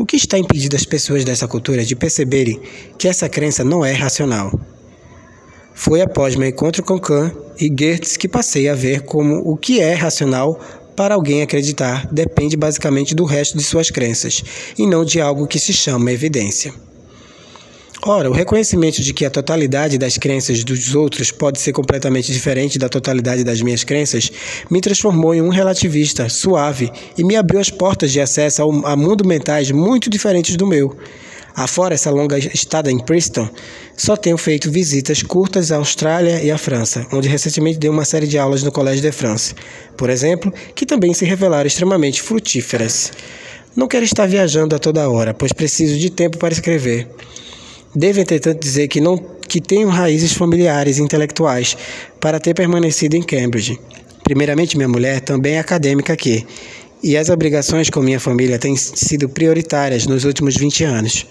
A: o que está impedindo as pessoas dessa cultura de perceberem que essa crença não é racional? Foi após meu encontro com Kant e Goethe que passei a ver como o que é racional para alguém acreditar depende basicamente do resto de suas crenças e não de algo que se chama evidência. Ora, o reconhecimento de que a totalidade das crenças dos outros pode ser completamente diferente da totalidade das minhas crenças me transformou em um relativista suave e me abriu as portas de acesso a mundo mentais muito diferentes do meu. Afora essa longa estada em Princeton, só tenho feito visitas curtas à Austrália e à França, onde recentemente dei uma série de aulas no Collège de France, por exemplo, que também se revelaram extremamente frutíferas. Não quero estar viajando a toda hora, pois preciso de tempo para escrever. Devo, entretanto, dizer que não que tenho raízes familiares e intelectuais para ter permanecido em Cambridge. Primeiramente, minha mulher também é acadêmica aqui, e as obrigações com minha família têm sido prioritárias nos últimos 20 anos.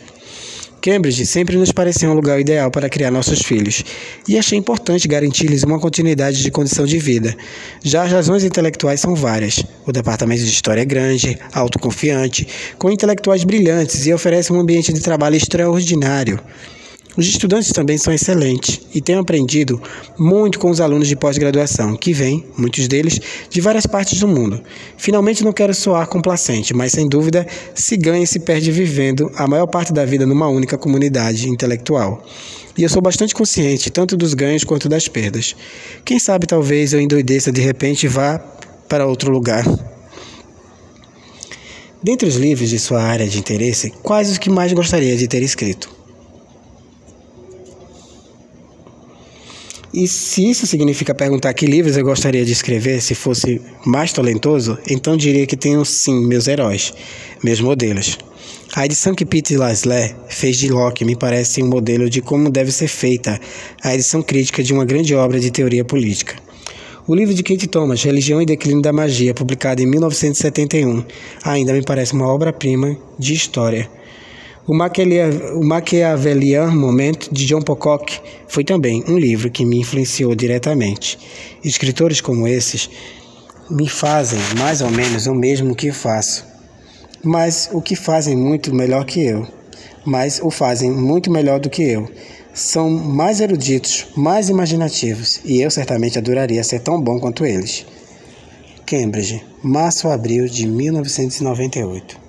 A: Cambridge sempre nos pareceu um lugar ideal para criar nossos filhos, e achei importante garantir-lhes uma continuidade de condição de vida. Já as razões intelectuais são várias. O departamento de história é grande, autoconfiante, com intelectuais brilhantes e oferece um ambiente de trabalho extraordinário. Os estudantes também são excelentes e tenho aprendido muito com os alunos de pós-graduação, que vêm, muitos deles, de várias partes do mundo. Finalmente, não quero soar complacente, mas sem dúvida se ganha e se perde vivendo a maior parte da vida numa única comunidade intelectual. E eu sou bastante consciente tanto dos ganhos quanto das perdas. Quem sabe talvez eu endoideça de repente e vá para outro lugar. Dentre os livros de sua área de interesse, quais os que mais gostaria de ter escrito? E se isso significa perguntar que livros eu gostaria de escrever se fosse mais talentoso, então diria que tenho sim meus heróis, meus modelos. A edição que Pete Laszlo fez de Locke me parece um modelo de como deve ser feita a edição crítica de uma grande obra de teoria política. O livro de Kate Thomas, Religião e Declínio da Magia, publicado em 1971, ainda me parece uma obra-prima de história. O, o Maquiavelian Moment, de John Pocock, foi também um livro que me influenciou diretamente. Escritores como esses me fazem mais ou menos o mesmo que faço, mas o que fazem muito melhor que eu, mas o fazem muito melhor do que eu. São mais eruditos, mais imaginativos, e eu certamente adoraria ser tão bom quanto eles. Cambridge, março a abril de 1998.